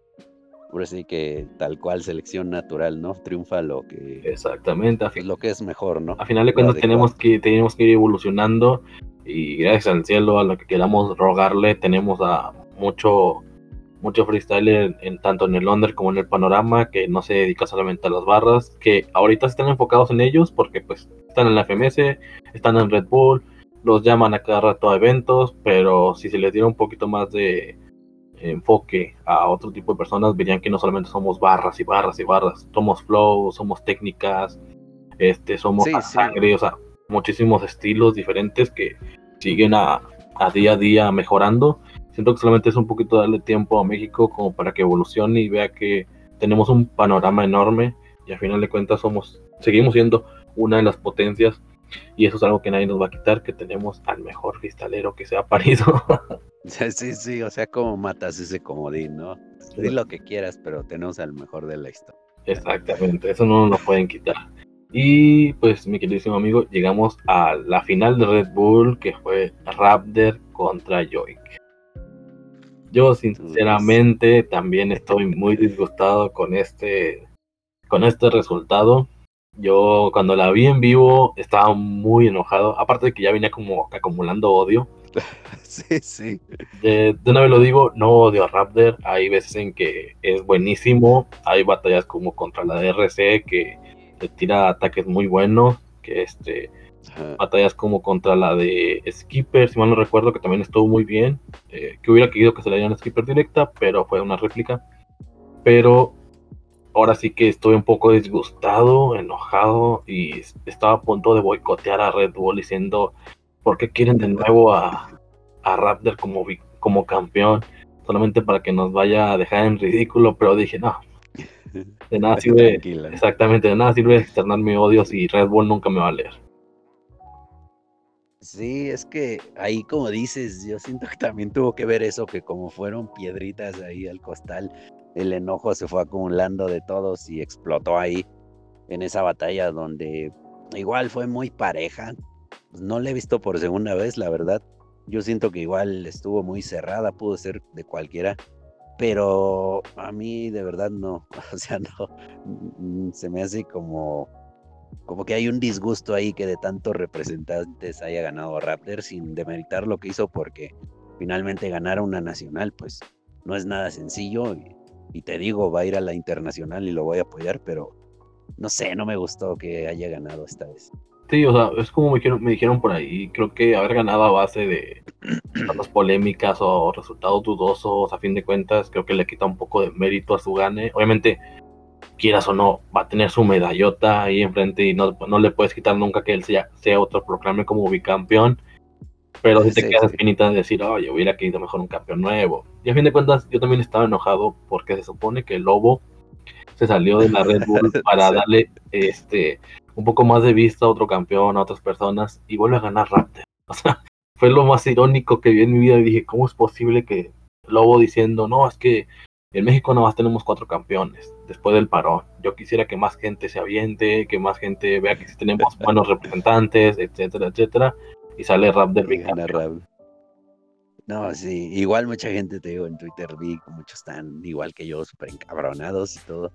por así que tal cual selección natural, ¿no? Triunfa lo que exactamente lo que es mejor, ¿no? A final de cuentas tenemos que tenemos que ir evolucionando y gracias al cielo a lo que queramos rogarle tenemos a mucho mucho freestyler en, tanto en el under como en el panorama que no se dedica solamente a las barras, que ahorita están enfocados en ellos porque pues están en la FMS, están en Red Bull, los llaman a cada rato a eventos, pero si se les diera un poquito más de enfoque a otro tipo de personas, verían que no solamente somos barras y barras y barras, somos flow, somos técnicas, este, somos sangre, o sea, muchísimos estilos diferentes que siguen a, a, día a día mejorando. Siento que solamente es un poquito darle tiempo a México como para que evolucione y vea que tenemos un panorama enorme y al final de cuentas somos, seguimos siendo una de las potencias y eso es algo que nadie nos va a quitar, que tenemos al mejor cristalero que se ha parido. <laughs> Sí, sí, o sea, como matas ese comodín, ¿no? Di lo que quieras, pero tenemos al mejor de la historia. Exactamente, eso no nos lo pueden quitar. Y pues, mi queridísimo amigo, llegamos a la final de Red Bull, que fue Raptor contra Joik. Yo, sinceramente, también estoy muy disgustado con este, con este resultado. Yo, cuando la vi en vivo, estaba muy enojado. Aparte de que ya venía como acumulando odio <laughs> sí, sí. De, una vez lo digo, no odio a Raptor. Hay veces en que es buenísimo. Hay batallas como contra la DRC que te tira ataques muy buenos. Que este. Batallas como contra la de Skipper, si mal no recuerdo, que también estuvo muy bien. Eh, que hubiera querido que se le dieran Skipper directa, pero fue una réplica. Pero ahora sí que estoy un poco disgustado, enojado y estaba a punto de boicotear a Red Bull diciendo por qué quieren de nuevo a, a Raptor como, como campeón, solamente para que nos vaya a dejar en ridículo, pero dije, no, <laughs> de nada sirve, exactamente, de nada sirve externar mi odio si Red Bull nunca me va a leer. Sí, es que ahí como dices, yo siento que también tuvo que ver eso, que como fueron piedritas ahí al costal, el enojo se fue acumulando de todos y explotó ahí en esa batalla donde igual fue muy pareja. No la he visto por segunda vez, la verdad. Yo siento que igual estuvo muy cerrada, pudo ser de cualquiera, pero a mí de verdad no, <laughs> o sea, no, mm, se me hace como, como que hay un disgusto ahí que de tantos representantes haya ganado Raptor sin demeritar lo que hizo porque finalmente ganar una nacional pues no es nada sencillo y, y te digo, va a ir a la internacional y lo voy a apoyar, pero no sé, no me gustó que haya ganado esta vez. Sí, o sea, es como me dijeron, me dijeron por ahí, creo que haber ganado a base de las polémicas o resultados dudosos, a fin de cuentas, creo que le quita un poco de mérito a su gane. Obviamente, quieras o no, va a tener su medallota ahí enfrente y no, no le puedes quitar nunca que él sea, sea otro proclame como bicampeón. Pero si te quedas espinita de decir, oye, hubiera querido mejor un campeón nuevo. Y a fin de cuentas, yo también estaba enojado porque se supone que el Lobo se salió de la Red Bull <laughs> para darle este un poco más de vista a otro campeón, a otras personas, y vuelve a ganar Raptor. <laughs> O sea, fue lo más irónico que vi en mi vida y dije, ¿cómo es posible que Lobo diciendo, no, es que en México nada más tenemos cuatro campeones después del parón. Yo quisiera que más gente se aviente, que más gente vea que sí tenemos <laughs> buenos representantes, etcétera, etcétera. Y sale Rap del No, sí, igual mucha gente te digo en Twitter vi muchos están igual que yo, súper encabronados y todo.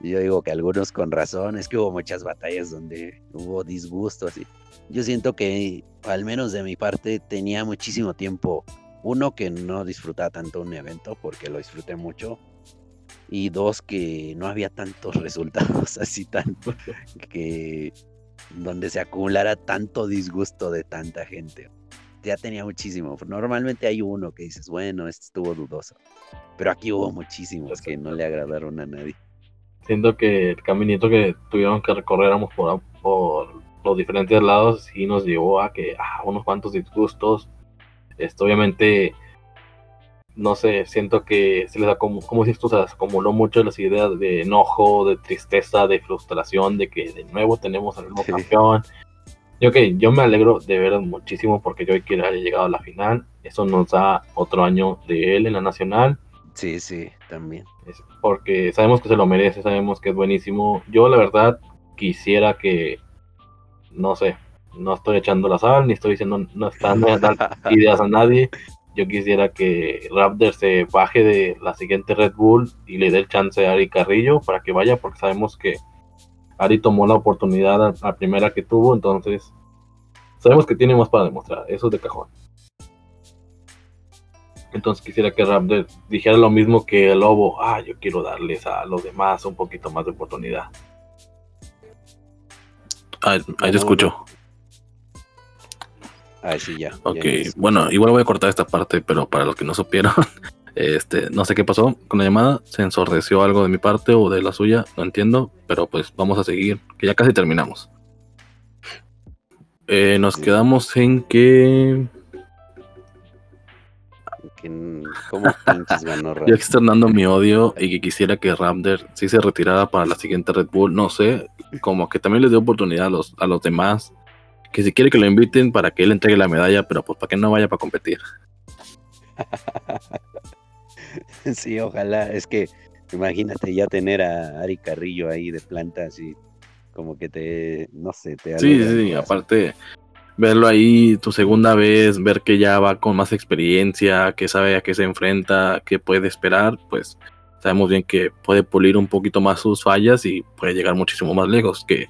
Yo digo que algunos con razón, es que hubo muchas batallas donde hubo disgustos y yo siento que al menos de mi parte tenía muchísimo tiempo. Uno que no disfrutaba tanto un evento porque lo disfruté mucho y dos que no había tantos <laughs> resultados así tanto que donde se acumulara tanto disgusto de tanta gente. Ya tenía muchísimo. Normalmente hay uno que dices, bueno, este estuvo dudoso. Pero aquí hubo muchísimos que no le agradaron a nadie siento que el caminito que tuvieron que recorreramos por, por los diferentes lados sí nos llevó a que a unos cuantos disgustos. Esto obviamente, no sé, siento que se les da como, si esto se acumuló mucho las ideas de enojo, de tristeza, de frustración, de que de nuevo tenemos al mismo campeón. Y ok, yo me alegro de ver muchísimo porque yo que haya llegado a la final. Eso nos da otro año de él en la nacional. Sí, sí, también. Porque sabemos que se lo merece, sabemos que es buenísimo. Yo la verdad quisiera que, no sé, no estoy echando la sal, ni estoy diciendo, no están dando <laughs> ideas a nadie. Yo quisiera que Raptor se baje de la siguiente Red Bull y le dé el chance a Ari Carrillo para que vaya, porque sabemos que Ari tomó la oportunidad a la primera que tuvo, entonces sabemos que tiene más para demostrar, eso es de cajón. Entonces quisiera que Raptor dijera lo mismo que el Lobo. Ah, yo quiero darles a los demás un poquito más de oportunidad. ahí te escucho. Ahí sí, ya. Ok, bueno, igual voy a cortar esta parte, pero para los que no supieron, <laughs> este, no sé qué pasó con la llamada, se ensordeció algo de mi parte o de la suya, no entiendo, pero pues vamos a seguir, que ya casi terminamos. Eh, nos quedamos en que ¿Cómo ganó Yo externando mi odio y que quisiera que Raptor sí se retirara para la siguiente Red Bull. No sé, como que también les dé oportunidad a los, a los demás. Que si quiere que lo inviten para que él entregue la medalla, pero pues para que no vaya para competir. <laughs> sí, ojalá. Es que imagínate ya tener a Ari Carrillo ahí de planta así, como que te, no sé, te... Sí, sí, aparte verlo ahí tu segunda vez, ver que ya va con más experiencia, que sabe a qué se enfrenta, qué puede esperar, pues sabemos bien que puede pulir un poquito más sus fallas y puede llegar muchísimo más lejos, que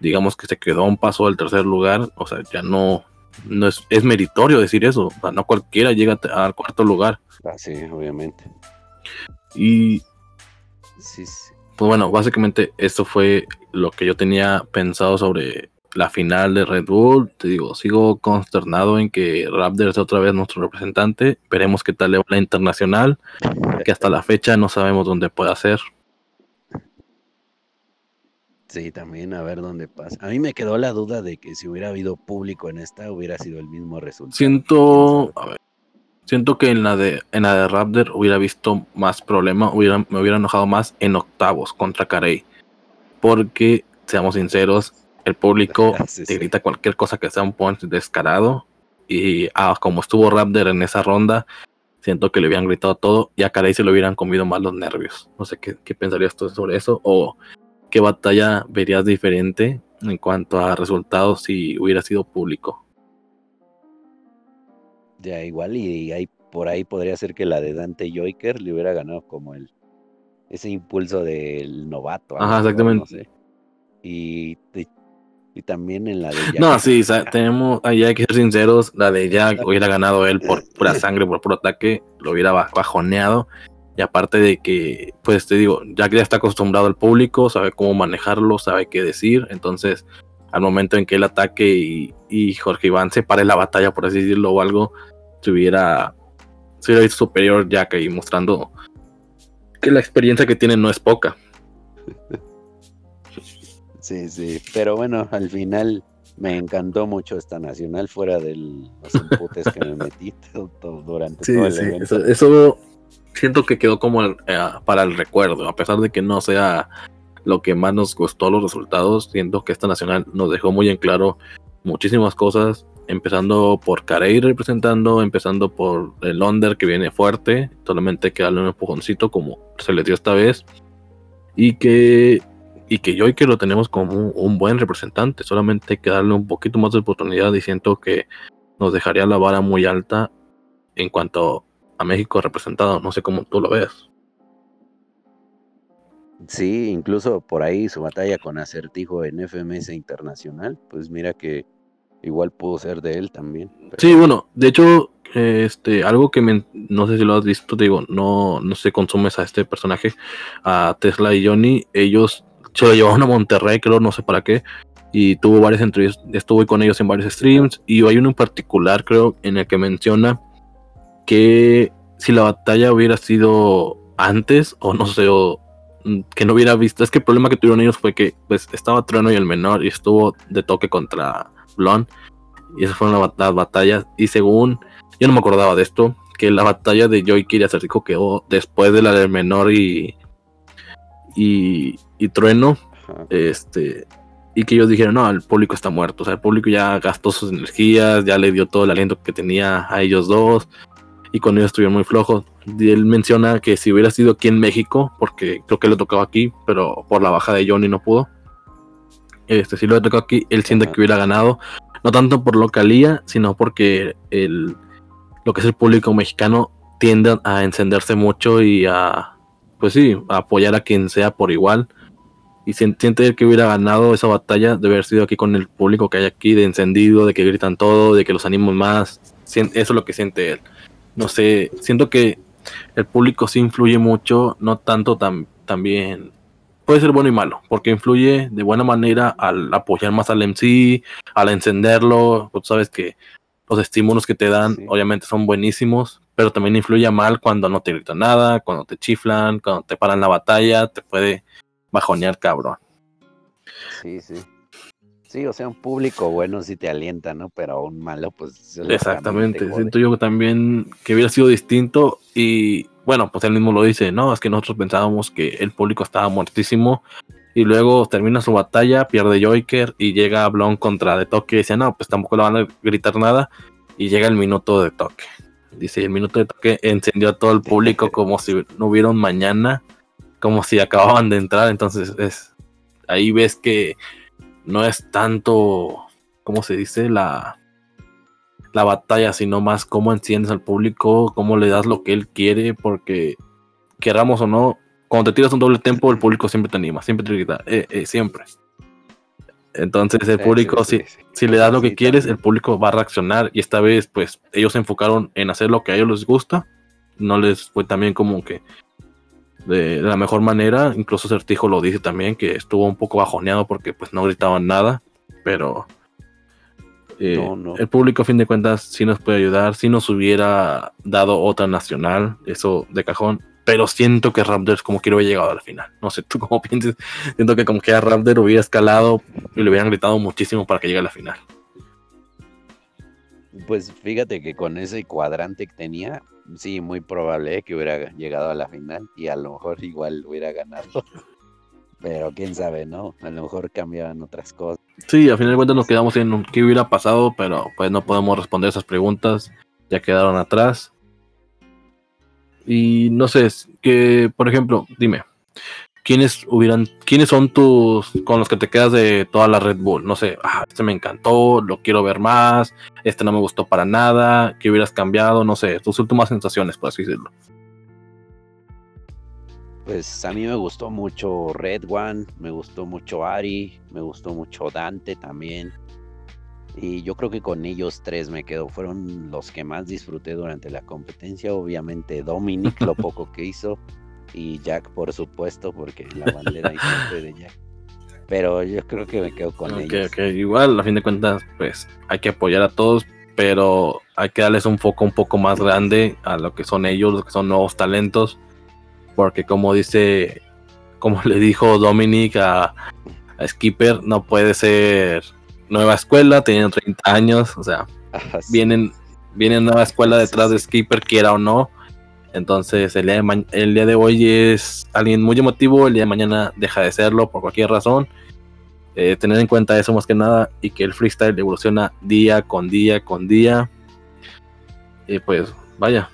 digamos que se quedó a un paso del tercer lugar, o sea, ya no, no es, es meritorio decir eso, o sea, no cualquiera llega al cuarto lugar. Ah, sí, obviamente. Y... Sí, sí. Pues bueno, básicamente esto fue lo que yo tenía pensado sobre la final de Red Bull. Te digo, sigo consternado en que Raptor sea otra vez nuestro representante. Veremos qué tal le va la internacional, que hasta la fecha no sabemos dónde puede ser. Sí, también a ver dónde pasa. A mí me quedó la duda de que si hubiera habido público en esta hubiera sido el mismo resultado. Siento, a ver, siento que en la de en la de Raptor hubiera visto más problema, hubiera, me hubiera enojado más en octavos contra Carey. Porque, seamos sinceros, el público <laughs> te grita cualquier cosa que sea un punch descarado. Y ah, como estuvo Raptor en esa ronda, siento que le hubieran gritado todo y a Carey se le hubieran comido más los nervios. No sé qué, qué pensarías tú sobre eso. O qué batalla verías diferente en cuanto a resultados si hubiera sido público. Ya, igual, y, ahí por ahí podría ser que la de Dante Joiker le hubiera ganado como el ese impulso del novato. Ajá, exactamente. y, y, también en la de <laughs> Jack. No, sí, tenemos, ahí hay que ser sinceros, la de Jack hubiera ganado él por pura <laughs> sangre, por puro ataque, lo hubiera bajoneado. Y aparte de que, pues te digo, Jack ya está acostumbrado al público, sabe cómo manejarlo, sabe qué decir. Entonces, al momento en que él ataque y, Jorge Iván se pare la batalla, por así decirlo, o algo, se hubiera, se hubiera visto superior Jack ahí mostrando que la experiencia que tiene no es poca. <laughs> Sí, sí, pero bueno, al final me encantó mucho esta nacional fuera de los imputes que me metí <laughs> durante todo el evento. eso, siento que quedó como eh, para el recuerdo, a pesar de que no sea lo que más nos gustó los resultados, siento que esta nacional nos dejó muy en claro muchísimas cosas, empezando por Carey representando, empezando por el Under que viene fuerte, solamente que darle un empujoncito como se le dio esta vez, y que y que yo y que lo tenemos como un, un, buen representante, solamente hay que darle un poquito más de oportunidad y siento que nos dejaría la vara muy alta en cuanto a México representado. No sé cómo tú lo ves. Sí, incluso por ahí su batalla con Acertijo en FMS Internacional, pues mira que igual pudo ser de él también. Sí, bueno, de hecho, este, algo que me, no sé si lo has visto, digo, no, no se consumes a este personaje, a Tesla y Johnny, ellos se lo llevaron a Monterrey, creo, no sé para qué, y tuvo varias entrevistas, estuve con ellos en varios streams, y hay uno en particular, creo, en el que menciona que si la batalla hubiera sido antes, o no sé, o mm, que no hubiera visto, es que el problema que tuvieron ellos fue que pues estaba Trueno y el menor y estuvo de toque contra Blon y esas fueron las batallas y según yo no me acordaba de esto que la batalla de Joy y Acertijo quedó después de la del menor y y, y Trueno este y que ellos dijeron no el público está muerto o sea el público ya gastó sus energías ya le dio todo el aliento que tenía a ellos dos y con ellos estuvieron muy flojos. Y él menciona que si hubiera sido aquí en México, porque creo que le tocaba aquí, pero por la baja de Johnny no pudo. Este, si lo hubiera tocado aquí, él siente que hubiera ganado, no tanto por localía, sino porque el, lo que es el público mexicano tiende a encenderse mucho y a, pues sí, a apoyar a quien sea por igual. Y siente que hubiera ganado esa batalla de haber sido aquí con el público que hay aquí, de encendido, de que gritan todo, de que los animan más. Eso es lo que siente él no sé, siento que el público sí influye mucho, no tanto también, puede ser bueno y malo, porque influye de buena manera al apoyar más al MC, al encenderlo, pues sabes que los estímulos que te dan obviamente son buenísimos, pero también influye mal cuando no te gritan nada, cuando te chiflan, cuando te paran la batalla, te puede bajonear cabrón. Sí, sí. Sí, o sea, un público bueno sí te alienta, ¿no? Pero un malo, pues... Exactamente, siento yo también que hubiera sido distinto y bueno, pues él mismo lo dice, no, es que nosotros pensábamos que el público estaba muertísimo y luego termina su batalla, pierde Joker y llega Blon contra de toque y dice, no, pues tampoco le van a gritar nada y llega el minuto de toque. Dice, el minuto de toque encendió a todo el público como si no hubiera un mañana, como si acababan de entrar, entonces es ahí ves que no es tanto, ¿cómo se dice? La, la batalla, sino más cómo enciendes al público, cómo le das lo que él quiere, porque queramos o no, cuando te tiras un doble tempo, el público siempre te anima, siempre te grita, eh, eh, siempre. Entonces el público, si, si le das lo que quieres, el público va a reaccionar y esta vez pues ellos se enfocaron en hacer lo que a ellos les gusta, no les fue también como que de, la mejor manera. Incluso Certijo lo dice también, que estuvo un poco bajoneado porque pues no gritaban nada, pero eh, el público a fin de cuentas sí nos puede ayudar, si nos hubiera dado otra nacional, eso de cajón. pero siento que Raptors como quiero hubiera llegado a la final. No sé, <laughs> tú cómo piensas. Siento que como que a Raptor hubiera escalado y le hubieran gritado muchísimo para que llegue a la final. Pues fíjate que con ese cuadrante que tenía, sí, muy probable que hubiera llegado a la final y a lo mejor igual hubiera ganado. <laughs> Pero quién sabe, ¿no? A lo mejor cambiaban otras cosas. Sí, al final de cuentas nos quedamos en qué hubiera pasado, pero pues no podemos responder esas preguntas, ya quedaron atrás. Y no sé, que por ejemplo, dime, ¿quiénes hubieran, quiénes son tus con los que te quedas de toda la Red Bull? No sé, ah, este me encantó, lo quiero ver más, este no me gustó para nada, ¿qué hubieras cambiado? No sé, tus últimas sensaciones, por así decirlo. Pues a mí me gustó mucho Red One, me gustó mucho Ari, me gustó mucho Dante también. Y yo creo que con ellos tres me quedo. Fueron los que más disfruté durante la competencia. Obviamente Dominic, lo <laughs> poco que hizo. Y Jack, por supuesto, porque la bandera y de Jack. Pero yo creo que me quedo con ellos. Ok, igual, a fin de cuentas, pues hay que apoyar a todos, pero hay que darles un foco un poco más grande a lo que son ellos, los que son nuevos talentos porque como dice, como <laughs> le dijo Dominic a, Skipper, no puede ser nueva escuela, teniendo 30 años, o sea, vienen, viene nueva escuela detrás de Skipper, quiera o no. Entonces el día, de el día de hoy es alguien muy emotivo, el día de mañana deja de serlo por cualquier razón. Eh, tener en cuenta eso más que nada y que el freestyle evoluciona día con día con día. Y pues vaya,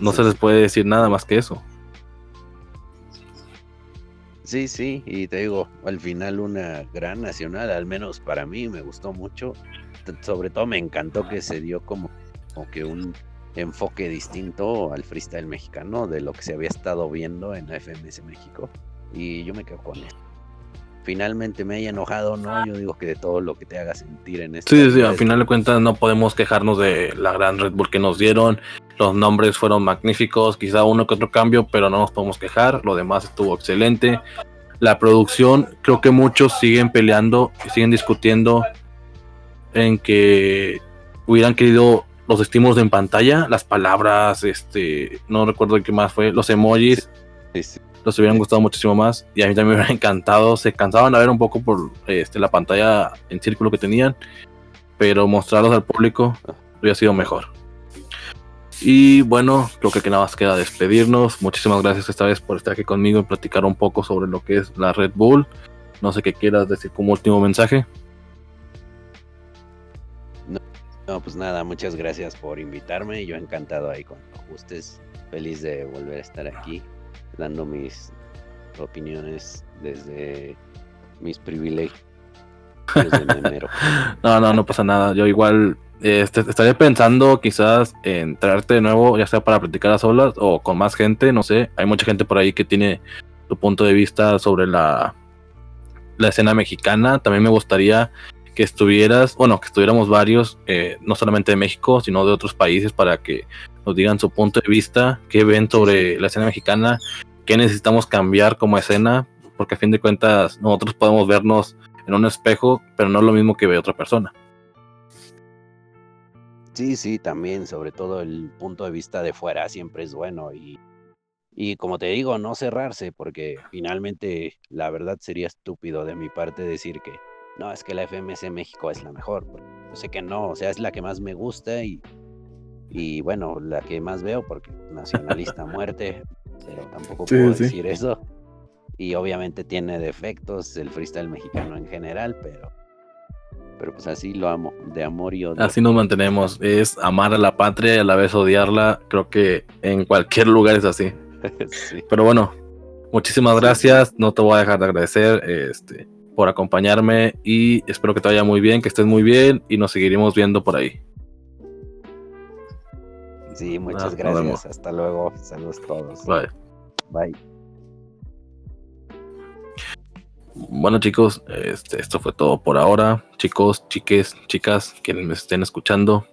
no se les puede decir nada más que eso. Sí, sí, y te digo, al final una gran nacional, al menos para mí me gustó mucho. Sobre todo me encantó que se dio como, como que un enfoque distinto al freestyle mexicano de lo que se había estado viendo en la FMS México. Y yo me quedo con eso. Finalmente me haya enojado, ¿no? Yo digo que de todo lo que te haga sentir en esto. Sí, sí, al final de cuentas no podemos quejarnos de la gran Red Bull que nos dieron. Los nombres fueron magníficos, quizá uno que otro cambio, pero no nos podemos quejar. Lo demás estuvo excelente. La producción, creo que muchos siguen peleando y siguen discutiendo en que hubieran querido los estímulos en pantalla, las palabras, este, no recuerdo qué más fue, los emojis. Los hubieran gustado muchísimo más y a mí también me hubiera encantado. Se cansaban a ver un poco por este, la pantalla en círculo que tenían, pero mostrarlos al público hubiera sido mejor. Y bueno, creo que nada más queda despedirnos. Muchísimas gracias esta vez por estar aquí conmigo y platicar un poco sobre lo que es la Red Bull. No sé qué quieras decir como último mensaje. No, pues nada, muchas gracias por invitarme. Yo encantado ahí con ajustes. Feliz de volver a estar aquí, dando mis opiniones desde mis privilegios. <laughs> no, no, no pasa nada. Yo igual este, estaría pensando quizás en traerte de nuevo, ya sea para platicar a solas o con más gente, no sé. Hay mucha gente por ahí que tiene su punto de vista sobre la, la escena mexicana. También me gustaría que estuvieras, bueno, que estuviéramos varios, eh, no solamente de México, sino de otros países para que nos digan su punto de vista, qué ven sobre la escena mexicana, qué necesitamos cambiar como escena, porque a fin de cuentas nosotros podemos vernos en un espejo, pero no es lo mismo que ve otra persona. Sí, sí, también, sobre todo el punto de vista de fuera siempre es bueno y, y como te digo, no cerrarse, porque finalmente la verdad sería estúpido de mi parte decir que no, es que la FMS México es la mejor. Yo sé que no, o sea, es la que más me gusta y, y bueno, la que más veo porque nacionalista muerte, pero tampoco puedo decir eso. Y obviamente tiene defectos el freestyle mexicano en general, pero pero pues así lo amo, de amor y odio. Así nos mantenemos, es amar a la patria y a la vez odiarla, creo que en cualquier lugar es así. <laughs> Pero bueno, muchísimas gracias, no te voy a dejar de agradecer este, por acompañarme y espero que te vaya muy bien, que estés muy bien y nos seguiremos viendo por ahí. Sí, muchas gracias, hasta luego, saludos a todos. Bye. Bye. Bueno chicos, este, esto fue todo por ahora. Chicos, chiques, chicas, quienes me estén escuchando,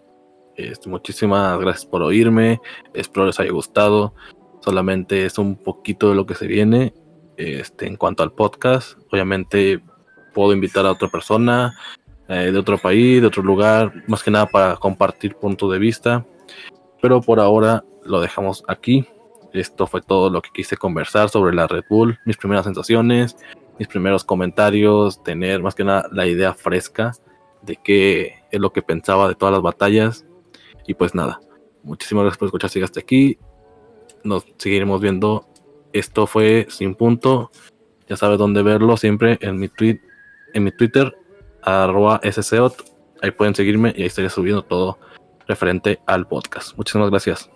este, muchísimas gracias por oírme. Espero les haya gustado. Solamente es un poquito de lo que se viene este, en cuanto al podcast. Obviamente puedo invitar a otra persona eh, de otro país, de otro lugar, más que nada para compartir punto de vista. Pero por ahora lo dejamos aquí. Esto fue todo lo que quise conversar sobre la Red Bull, mis primeras sensaciones, mis primeros comentarios, tener más que nada la idea fresca de qué es lo que pensaba de todas las batallas. Y pues nada, muchísimas gracias por escuchar, si hasta aquí. Nos seguiremos viendo. Esto fue Sin Punto. Ya sabes dónde verlo siempre en mi tweet, en mi Twitter, arroba SCOT. Ahí pueden seguirme y ahí estaré subiendo todo referente al podcast. Muchísimas gracias.